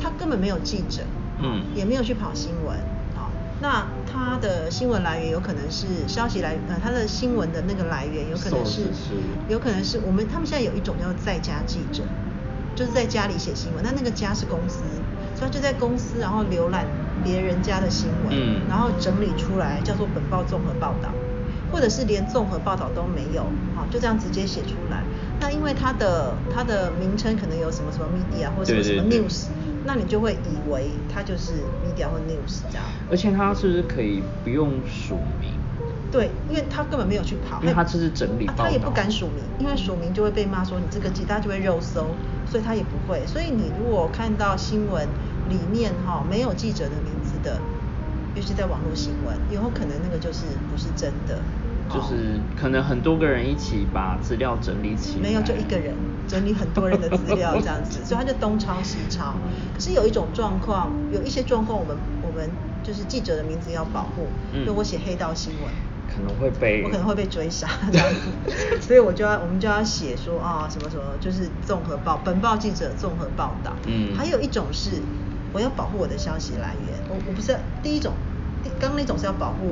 它根本没有记者，嗯，也没有去跑新闻，哦，那它的新闻来源有可能是消息来，呃，它的新闻的那个来源有可能是，有可能是我们他们现在有一种叫在家记者，就是在家里写新闻，那那个家是公司。所以就在公司，然后浏览别人家的新闻，然后整理出来叫做本报综合报道，或者是连综合报道都没有，好就这样直接写出来。那因为它的它的名称可能有什么什么 media 或者什么什么 news，那你就会以为它就是 media 或 news 这样。而且它是不是可以不用署名？对，因为他根本没有去跑，因为他只是整理报道，他也不敢署名，因为署名就会被骂说你这个记，大家就会肉搜，所以他也不会。所以你如果看到新闻。里面哈没有记者的名字的，尤其在网络新闻，以后可能那个就是不是真的，就是可能很多个人一起把资料整理起来，没有就一个人整理很多人的资料这样子，[laughs] 所以他就东抄西抄。可是有一种状况，有一些状况，我们我们就是记者的名字要保护，如果写黑道新闻。可能会被我可能会被追杀这样子，[laughs] 所以我就要我们就要写说啊什么什么就是综合报本报记者综合报道，嗯，还有一种是我要保护我的消息来源，我我不是第一种，刚刚那种是要保护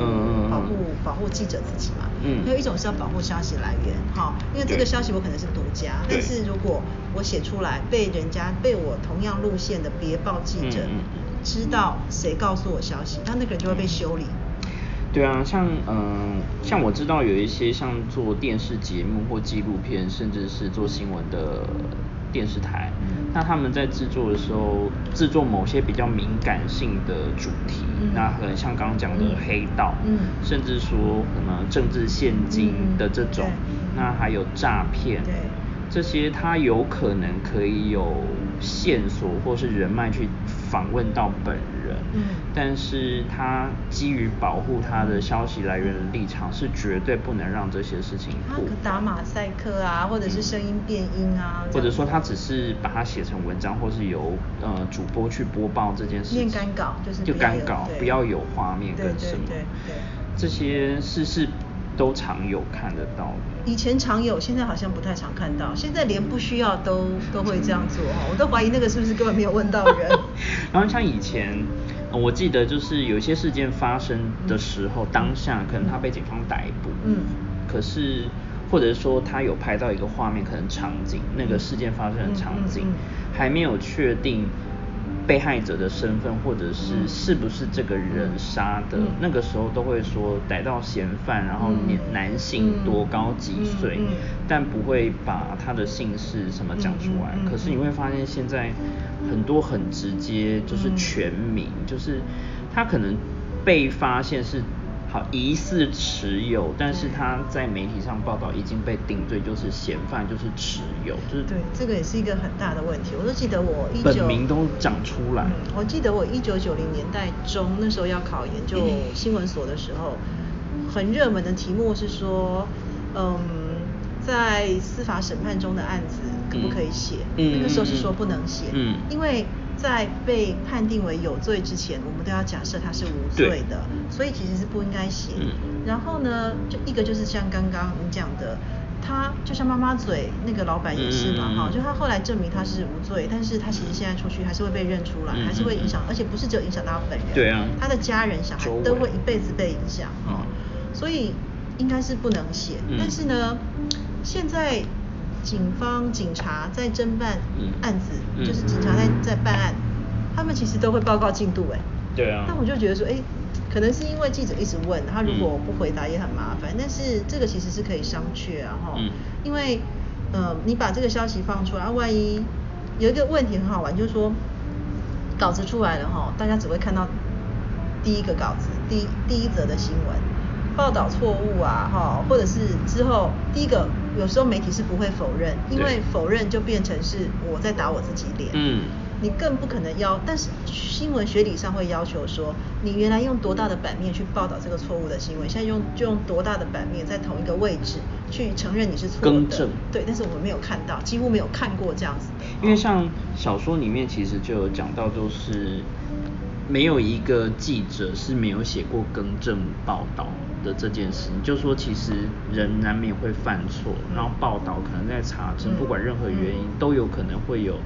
保护保护记者自己嘛，嗯，还有一种是要保护消息来源，哈，因为这个消息我可能是独家，但是如果我写出来被人家被我同样路线的别报记者知道谁告诉我消息，那那个人就会被修理。对啊，像嗯，像我知道有一些像做电视节目或纪录片，甚至是做新闻的电视台，那他们在制作的时候，制作某些比较敏感性的主题，那可能像刚刚讲的黑道，甚至说可能政治现金的这种，那还有诈骗，这些他有可能可以有线索或是人脉去访问到本人。嗯，但是他基于保护他的消息来源的立场，是绝对不能让这些事情。他打马赛克啊，或者是声音变音啊，或者说他只是把它写成文章，或是由呃主播去播报这件事情。念干稿就是就干稿，不要有画面跟什么，这些事是。都常有看得到的，以前常有，现在好像不太常看到。现在连不需要都都会这样做哈，我都怀疑那个是不是根本没有问到人。[laughs] 然后像以前，我记得就是有些事件发生的时候，当下可能他被警方逮捕，嗯，可是或者说他有拍到一个画面，可能场景那个事件发生的场景还没有确定。被害者的身份，或者是是不是这个人杀的，那个时候都会说逮到嫌犯，然后年男性多高几岁，但不会把他的姓氏什么讲出来。可是你会发现现在很多很直接，就是全名，就是他可能被发现是。疑似持有，但是他在媒体上报道已经被定罪，就是嫌犯，就是持有，就是对，这个也是一个很大的问题。我都记得我一九本名都讲出来。我记得我一九九零年代中那时候要考研究新闻所的时候，很热门的题目是说，嗯，在司法审判中的案子可不可以写？那个时候是说不能写，嗯，因为。在被判定为有罪之前，我们都要假设他是无罪的，所以其实是不应该写。然后呢，就一个就是像刚刚你讲的，他就像妈妈嘴那个老板也是嘛，哈，就他后来证明他是无罪，但是他其实现在出去还是会被认出来，还是会影响，而且不是只有影响到他本人，对啊，他的家人小孩都会一辈子被影响，哈，所以应该是不能写。但是呢，现在。警方、警察在侦办案子，就是警察在在办案，他们其实都会报告进度，哎，对啊。但我就觉得说，哎，可能是因为记者一直问他，如果不回答也很麻烦。但是这个其实是可以商榷啊，哈，因为呃，你把这个消息放出来，万一有一个问题很好玩，就是说稿子出来了哈，大家只会看到第一个稿子，第第一则的新闻，报道错误啊，哈，或者是之后第一个。有时候媒体是不会否认，因为否认就变成是我在打我自己脸。嗯，你更不可能要，但是新闻学理上会要求说，你原来用多大的版面去报道这个错误的新闻，现在用就用多大的版面在同一个位置去承认你是错的。更正。对，但是我们没有看到，几乎没有看过这样子的。因为像小说里面其实就有讲到，就是没有一个记者是没有写过更正报道。的这件事，你就说其实人难免会犯错，然后报道可能在查证，不管任何原因都有可能会有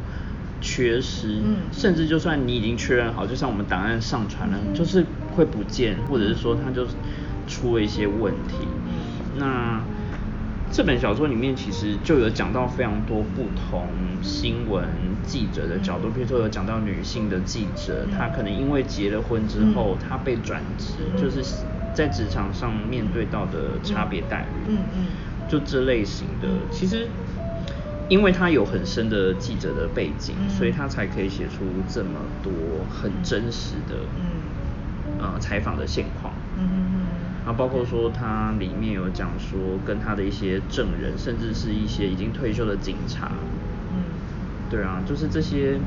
缺失，甚至就算你已经确认好，就像我们档案上传了，就是会不见，或者是说它就出了一些问题。那这本小说里面其实就有讲到非常多不同新闻记者的角度，比如说有讲到女性的记者，她可能因为结了婚之后，她被转职，就是。在职场上面对到的差别待遇，嗯嗯，就这类型的，其实因为他有很深的记者的背景，所以他才可以写出这么多很真实的，嗯，呃，采访的现况，嗯嗯嗯，然后包括说他里面有讲说跟他的一些证人，甚至是一些已经退休的警察，嗯，对啊，就是这些。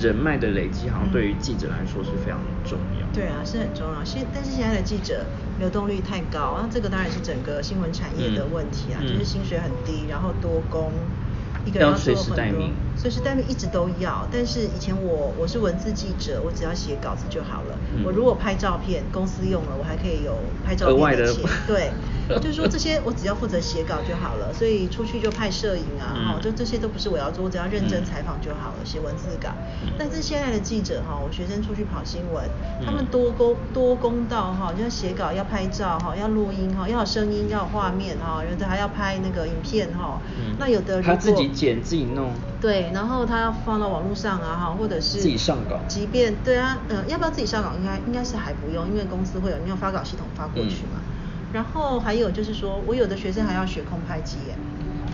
人脉的累积，好像对于记者来说是非常重要。对啊，是很重要。现但是现在的记者流动率太高，那这个当然是整个新闻产业的问题啊，就是薪水很低，然后多工。一个人要随时待命，随时待命一直都要。但是以前我我是文字记者，我只要写稿子就好了。我如果拍照片，公司用了，我还可以有拍照片的钱。对，就是说这些我只要负责写稿就好了。所以出去就拍摄影啊，哈，就这些都不是我要做，我只要认真采访就好了，写文字稿。但是现在的记者哈，我学生出去跑新闻，他们多公多公道哈，就要写稿，要拍照哈，要录音哈，要有声音，要有画面哈，有的还要拍那个影片哈。那有的他自己剪自己弄，对，然后他要放到网络上啊，哈，或者是自己上稿，即便对啊，呃，要不要自己上稿？应该应该是还不用，因为公司会有你有发稿系统发过去嘛。然后还有就是说，我有的学生还要学空拍机耶。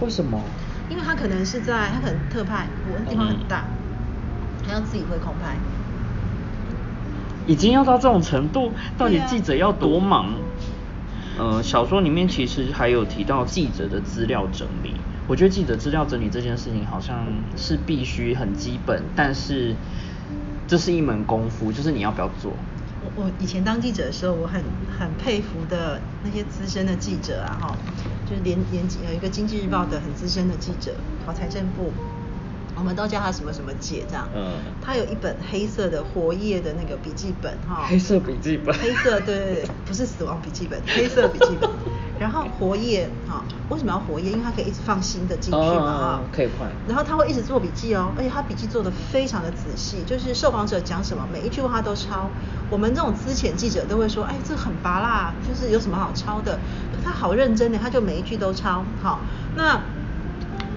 为什么？因为他可能是在他可能特派，我的地方很大，他要自己会空拍。已经要到这种程度，到底记者要多忙？呃，小说里面其实还有提到记者的资料整理。我觉得记者资料整理这件事情好像是必须很基本，但是这是一门功夫，就是你要不要做。我我以前当记者的时候，我很很佩服的那些资深的记者啊，哈，就是连连有一个经济日报的很资深的记者，跑财政部。我们都叫他什么什么姐这样。嗯。他有一本黑色的活页的那个笔记本哈。黑色笔记本。黑色对对对，不是死亡笔记本，黑色笔记本。然后活页哈，为什么要活页？因为它可以一直放新的进去嘛哈。可以换。然后他会一直做笔记哦，而且他笔记做的非常的仔细，就是受访者讲什么，每一句话都抄。我们这种资浅记者都会说，哎，这很拔辣，就是有什么好抄的？他好认真的，他就每一句都抄。好，那。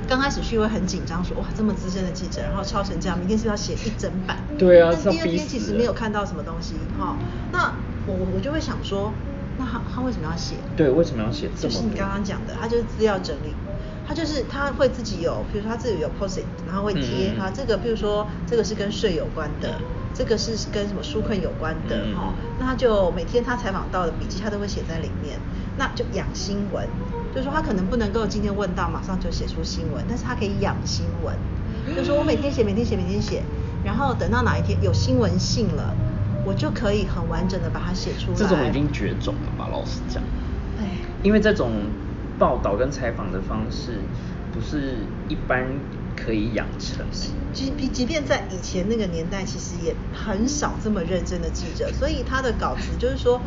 刚开始去会很紧张，说哇这么资深的记者，然后抄成这样，明天是要写一整版。对啊，但第二天其实没有看到什么东西，哈。那我我就会想说，那他他为什么要写？对，为什么要写这么就是你刚刚讲的，他就是资料整理，他就是他会自己有，比如说他自己有 post，然后会贴啊，这个比如说这个是跟税有关的，这个是跟什么纾困有关的，哈。那他就每天他采访到的笔记，他都会写在里面，那就养新闻。就是说他可能不能够今天问到马上就写出新闻，但是他可以养新闻。就是说我每天写，每天写，每天写，然后等到哪一天有新闻性了，我就可以很完整的把它写出来。这种已经绝种了吧，老实讲。哎。因为这种报道跟采访的方式，不是一般可以养成。即即即便在以前那个年代，其实也很少这么认真的记者，所以他的稿子就是说，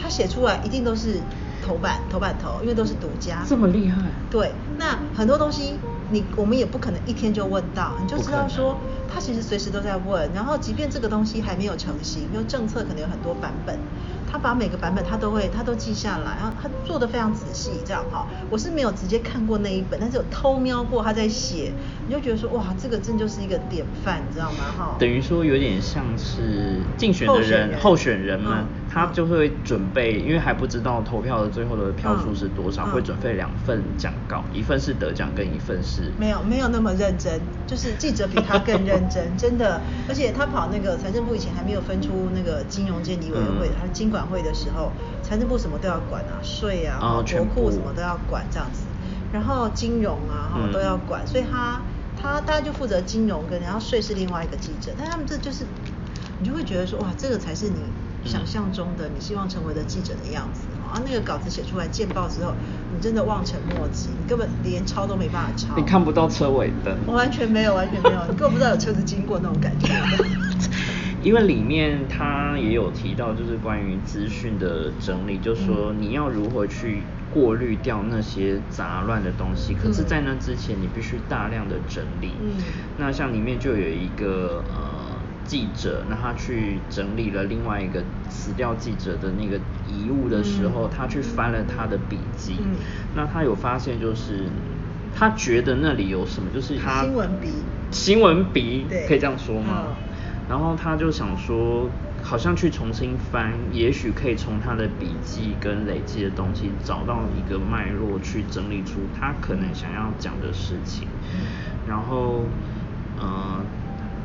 他写出来一定都是。头版头版头，因为都是独家，这么厉害。对，那很多东西你我们也不可能一天就问到，你就知道说他其实随时都在问，然后即便这个东西还没有成型，因为政策可能有很多版本。他把每个版本他都会，他都记下来，然后他做的非常仔细，这样哈。我是没有直接看过那一本，但是有偷瞄过他在写，你就觉得说哇，这个真就是一个典范，你知道吗？哈。等于说有点像是竞选的人，候选人们，他就会准备，因为还不知道投票的最后的票数是多少，会准备两份讲稿，一份是得奖，跟一份是。没有没有那么认真，就是记者比他更认真，[laughs] 真的。而且他跑那个财政部以前还没有分出那个金融监理委员会，他经管。管会的时候，财政部什么都要管啊，税啊，国库什么都要管这样子，然后金融啊，哈都要管，所以他他大概就负责金融跟，然后税是另外一个记者，但他们这就是，你就会觉得说，哇，这个才是你想象中的你希望成为的记者的样子啊，那个稿子写出来见报之后，你真的望尘莫及，你根本连抄都没办法抄，你看不到车尾灯，完全没有，完全没有，你根本不知道有车子经过那种感觉。[laughs] 因为里面他也有提到，就是关于资讯的整理，就是说你要如何去过滤掉那些杂乱的东西。可是，在那之前，你必须大量的整理。嗯。那像里面就有一个呃记者，那他去整理了另外一个死掉记者的那个遗物的时候，他去翻了他的笔记。嗯。那他有发现，就是他觉得那里有什么，就是他新闻笔。新闻笔，可以这样说吗？然后他就想说，好像去重新翻，也许可以从他的笔记跟累积的东西找到一个脉络，去整理出他可能想要讲的事情。然后，呃，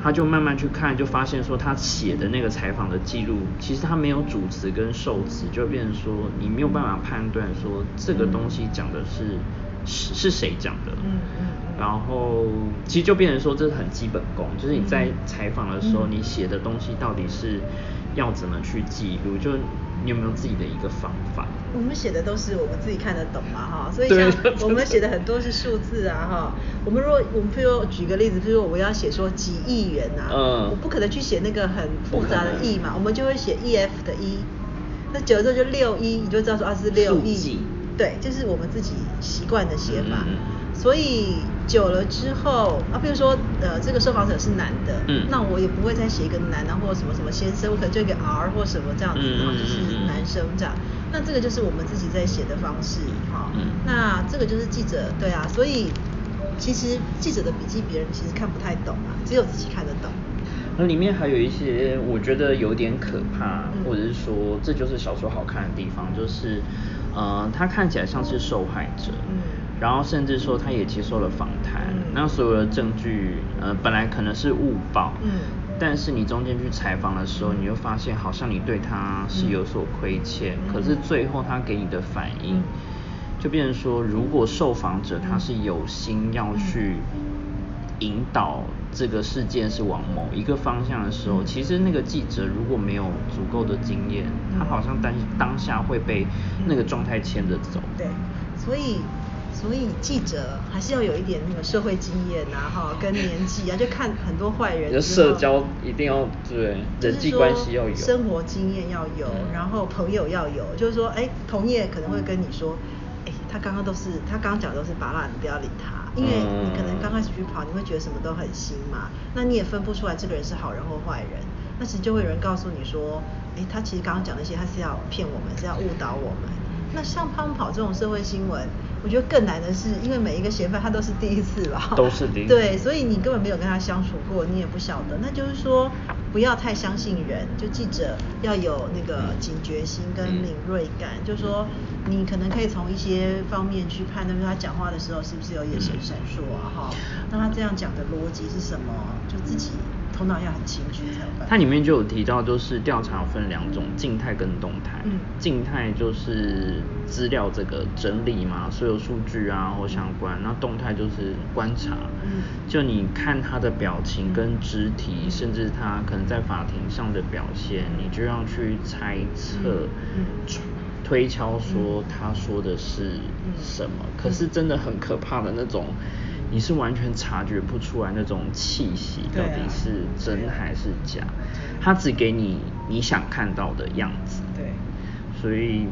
他就慢慢去看，就发现说他写的那个采访的记录，其实他没有主词跟受词，就变成说你没有办法判断说这个东西讲的是是是谁讲的。嗯嗯。然后其实就变成说，这是很基本功，就是你在采访的时候，你写的东西到底是要怎么去记录？就你有没有自己的一个方法？我们写的都是我们自己看得懂嘛，哈，所以像 [laughs] 我们写的很多是数字啊，哈。我们如果我们譬如举个例子，譬如我要写说几亿元啊，嗯，我不可能去写那个很复杂的亿嘛，我们就会写 E F 的一，那久了之后就六一，你就知道说啊是六亿，对，就是我们自己习惯的写法。所以久了之后啊，比如说呃，这个受访者是男的，嗯，那我也不会再写一个男的或者什么什么先生，我可能就一个 R 或什么这样子，然后就是男生这样。那这个就是我们自己在写的方式，哈。那这个就是记者，对啊。所以其实记者的笔记别人其实看不太懂啊，只有自己看得懂。那里面还有一些我觉得有点可怕，或者是说这就是小说好看的地方，就是呃，他看起来像是受害者。嗯。然后甚至说他也接受了访谈，那所有的证据，呃，本来可能是误报，嗯，但是你中间去采访的时候，你就发现好像你对他是有所亏欠，可是最后他给你的反应，就变成说，如果受访者他是有心要去引导这个事件是往某一个方向的时候，其实那个记者如果没有足够的经验，他好像当当下会被那个状态牵着走，对，所以。所以记者还是要有一点那个社会经验呐，哈，跟年纪啊，就看很多坏人。社交一定要对，人际关系要有，生活经验要有，然后朋友要有。就是说，哎，同业可能会跟你说，哎，他刚刚都是他刚刚讲都是拔蜡，你不要理他，因为你可能刚刚去跑，你会觉得什么都很新嘛，那你也分不出来这个人是好人或坏人。那其实就会有人告诉你说，哎，他其实刚刚讲那些，他是要骗我们，是要误导我们。那像胖跑这种社会新闻。我觉得更难的是，因为每一个嫌犯他都是第一次吧，都是第一次，对，所以你根本没有跟他相处过，你也不晓得。那就是说，不要太相信人，就记者要有那个警觉心跟敏锐感，就是说，你可能可以从一些方面去判断他讲话的时候是不是有眼神闪烁啊，哈，那他这样讲的逻辑是什么，就自己。头脑要很清楚才有办法。它里面就有提到，就是调查分两种，静态跟动态。嗯。静态就是资料这个整理嘛，所有数据啊或相关。那动态就是观察。嗯。就你看他的表情跟肢体，甚至他可能在法庭上的表现，你就要去猜测、推敲说他说的是什么。可是真的很可怕的那种。你是完全察觉不出来那种气息到底是真还是假，他只给你你想看到的样子。对，所以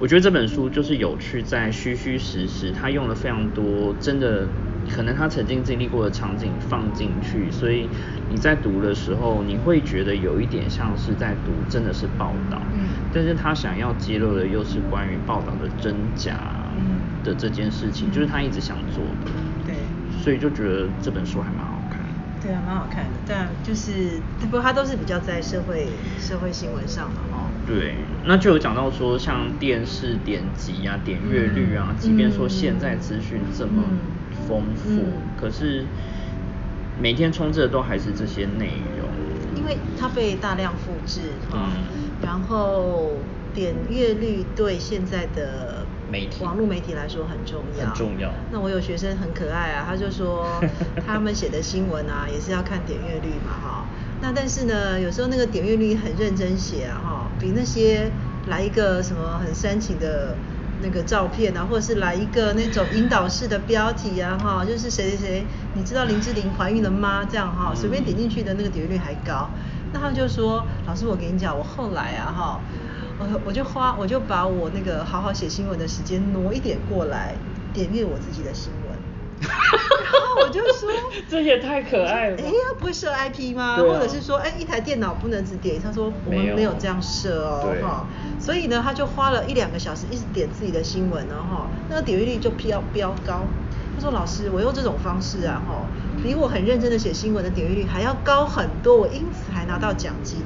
我觉得这本书就是有趣在虚虚实实，他用了非常多真的可能他曾经经历过的场景放进去，所以你在读的时候你会觉得有一点像是在读真的是报道，嗯，但是他想要揭露的又是关于报道的真假的这件事情，就是他一直想做的。所以就觉得这本书还蛮好看。对啊，蛮好看的，但就是不过它都是比较在社会社会新闻上的哦。对，那就有讲到说，像电视点击啊、点阅率啊，即便说现在资讯这么丰富，可是每天充斥的都还是这些内容。因为它被大量复制嗯，然后点阅率对现在的。网络媒体来说很重要，很重要。那我有学生很可爱啊，他就说 [laughs] 他们写的新闻啊，也是要看点阅率嘛，哈。那但是呢，有时候那个点阅率很认真写啊，哈，比那些来一个什么很煽情的那个照片啊，或者是来一个那种引导式的标题啊，哈，就是谁谁谁，你知道林志玲怀孕了吗？这样哈，随便点进去的那个点阅率还高。那他就说，老师，我跟你讲，我后来啊，哈。我我就花我就把我那个好好写新闻的时间挪一点过来点阅我自己的新闻，然后我就说 [laughs] 这也太可爱了。哎，他不会设 IP 吗？或者是说，哎，一台电脑不能只点？他说我们没有这样设哦，哈。所以呢，他就花了一两个小时一直点自己的新闻，然后那个点阅率就飙飙高。他说老师，我用这种方式啊，哈，比我很认真的写新闻的点阅率还要高很多，我因此还拿到奖金。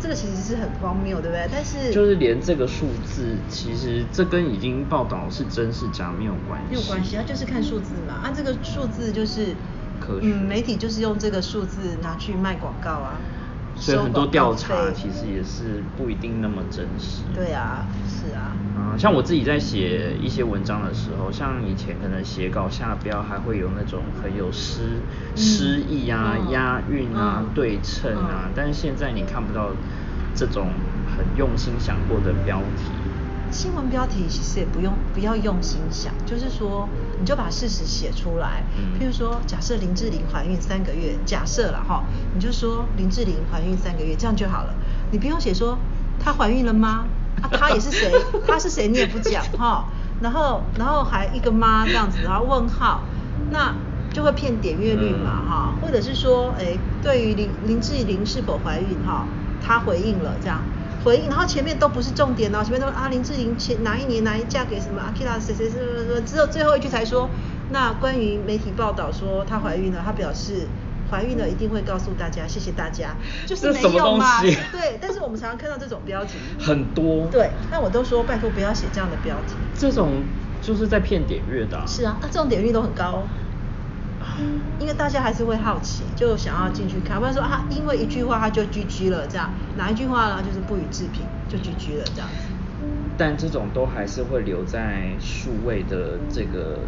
那这个其实是很荒谬，对不对？但是就是连这个数字，其实这跟已经报道是真是假没有关系，没有关系，它就是看数字嘛。啊，这个数字就是科学，嗯，媒体就是用这个数字拿去卖广告啊。所以很多调查其实也是不一定那么真实。对啊，是啊。嗯，像我自己在写一些文章的时候，像以前可能写稿下标还会有那种很有诗诗意啊、押韵啊、对称啊，但是现在你看不到这种很用心想过的标题。新闻标题其实也不用不要用心想，就是说你就把事实写出来。譬如说，假设林志玲怀孕三个月，假设了哈，你就说林志玲怀孕三个月，这样就好了。你不用写说她怀孕了吗？啊，她也是谁？[laughs] 她是谁？你也不讲哈。然后然后还一个妈这样子，然后问号，那就会骗点阅率嘛哈。或者是说，哎，对于林林志玲是否怀孕哈，她回应了这样。回应，然后前面都不是重点哦，前面都啊林志玲前哪一年哪一嫁给什么阿 Kira 谁谁谁谁谁，只有最后一句才说，那关于媒体报道说她怀孕了，她表示怀孕了一定会告诉大家，谢谢大家，就是没有嘛，对，但是我们常常看到这种标题很多，对，那我都说拜托不要写这样的标题，这种。就是在骗点阅的。是啊，那这种点率都很高。因为大家还是会好奇，就想要进去看，不然说啊，因为一句话他就 GG 了，这样哪一句话呢？就是不予置评就 GG 了这样子。但这种都还是会留在数位的这个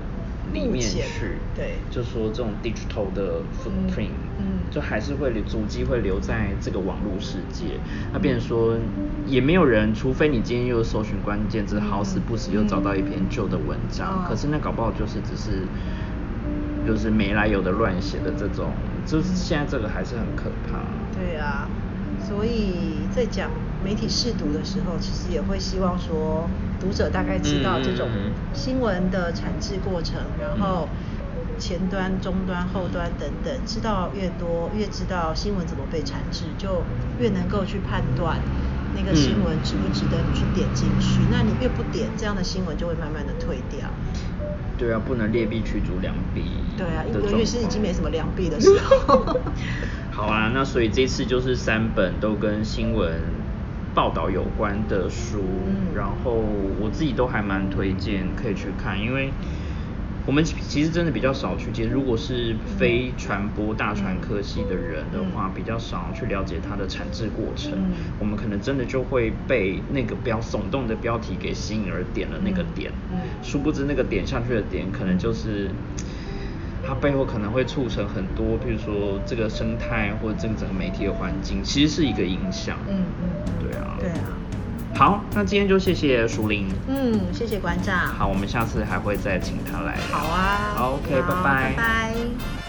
里面去，对，就说这种 digital 的 footprint，嗯，就还是会留足迹会留在这个网络世界。那变成说也没有人，除非你今天又搜寻关键字，好死不死又找到一篇旧的文章，可是那搞不好就是只是。就是没来由的乱写的这种，就是现在这个还是很可怕。对啊，所以在讲媒体试读的时候，其实也会希望说读者大概知道这种新闻的产制过程，然后前端、中端、后端等等，知道越多，越知道新闻怎么被产制，就越能够去判断那个新闻值不值得你去点进去。那你越不点，这样的新闻就会慢慢的退掉。对啊，不能劣币驱逐良币。对啊，尤其是已经没什么良币的时候。[laughs] 好啊，那所以这次就是三本都跟新闻报道有关的书，然后我自己都还蛮推荐可以去看，因为。我们其实真的比较少去接，如果是非传播大传科系的人的话，比较少去了解它的产制过程。我们可能真的就会被那个标耸动的标题给吸引而点了那个点，殊不知那个点下去的点，可能就是它背后可能会促成很多，比如说这个生态或者这个整个媒体的环境，其实是一个影响。嗯嗯，对啊。对啊。好，那今天就谢谢淑玲。嗯，谢谢馆长。好，我们下次还会再请他来。好啊。OK，拜拜。拜拜。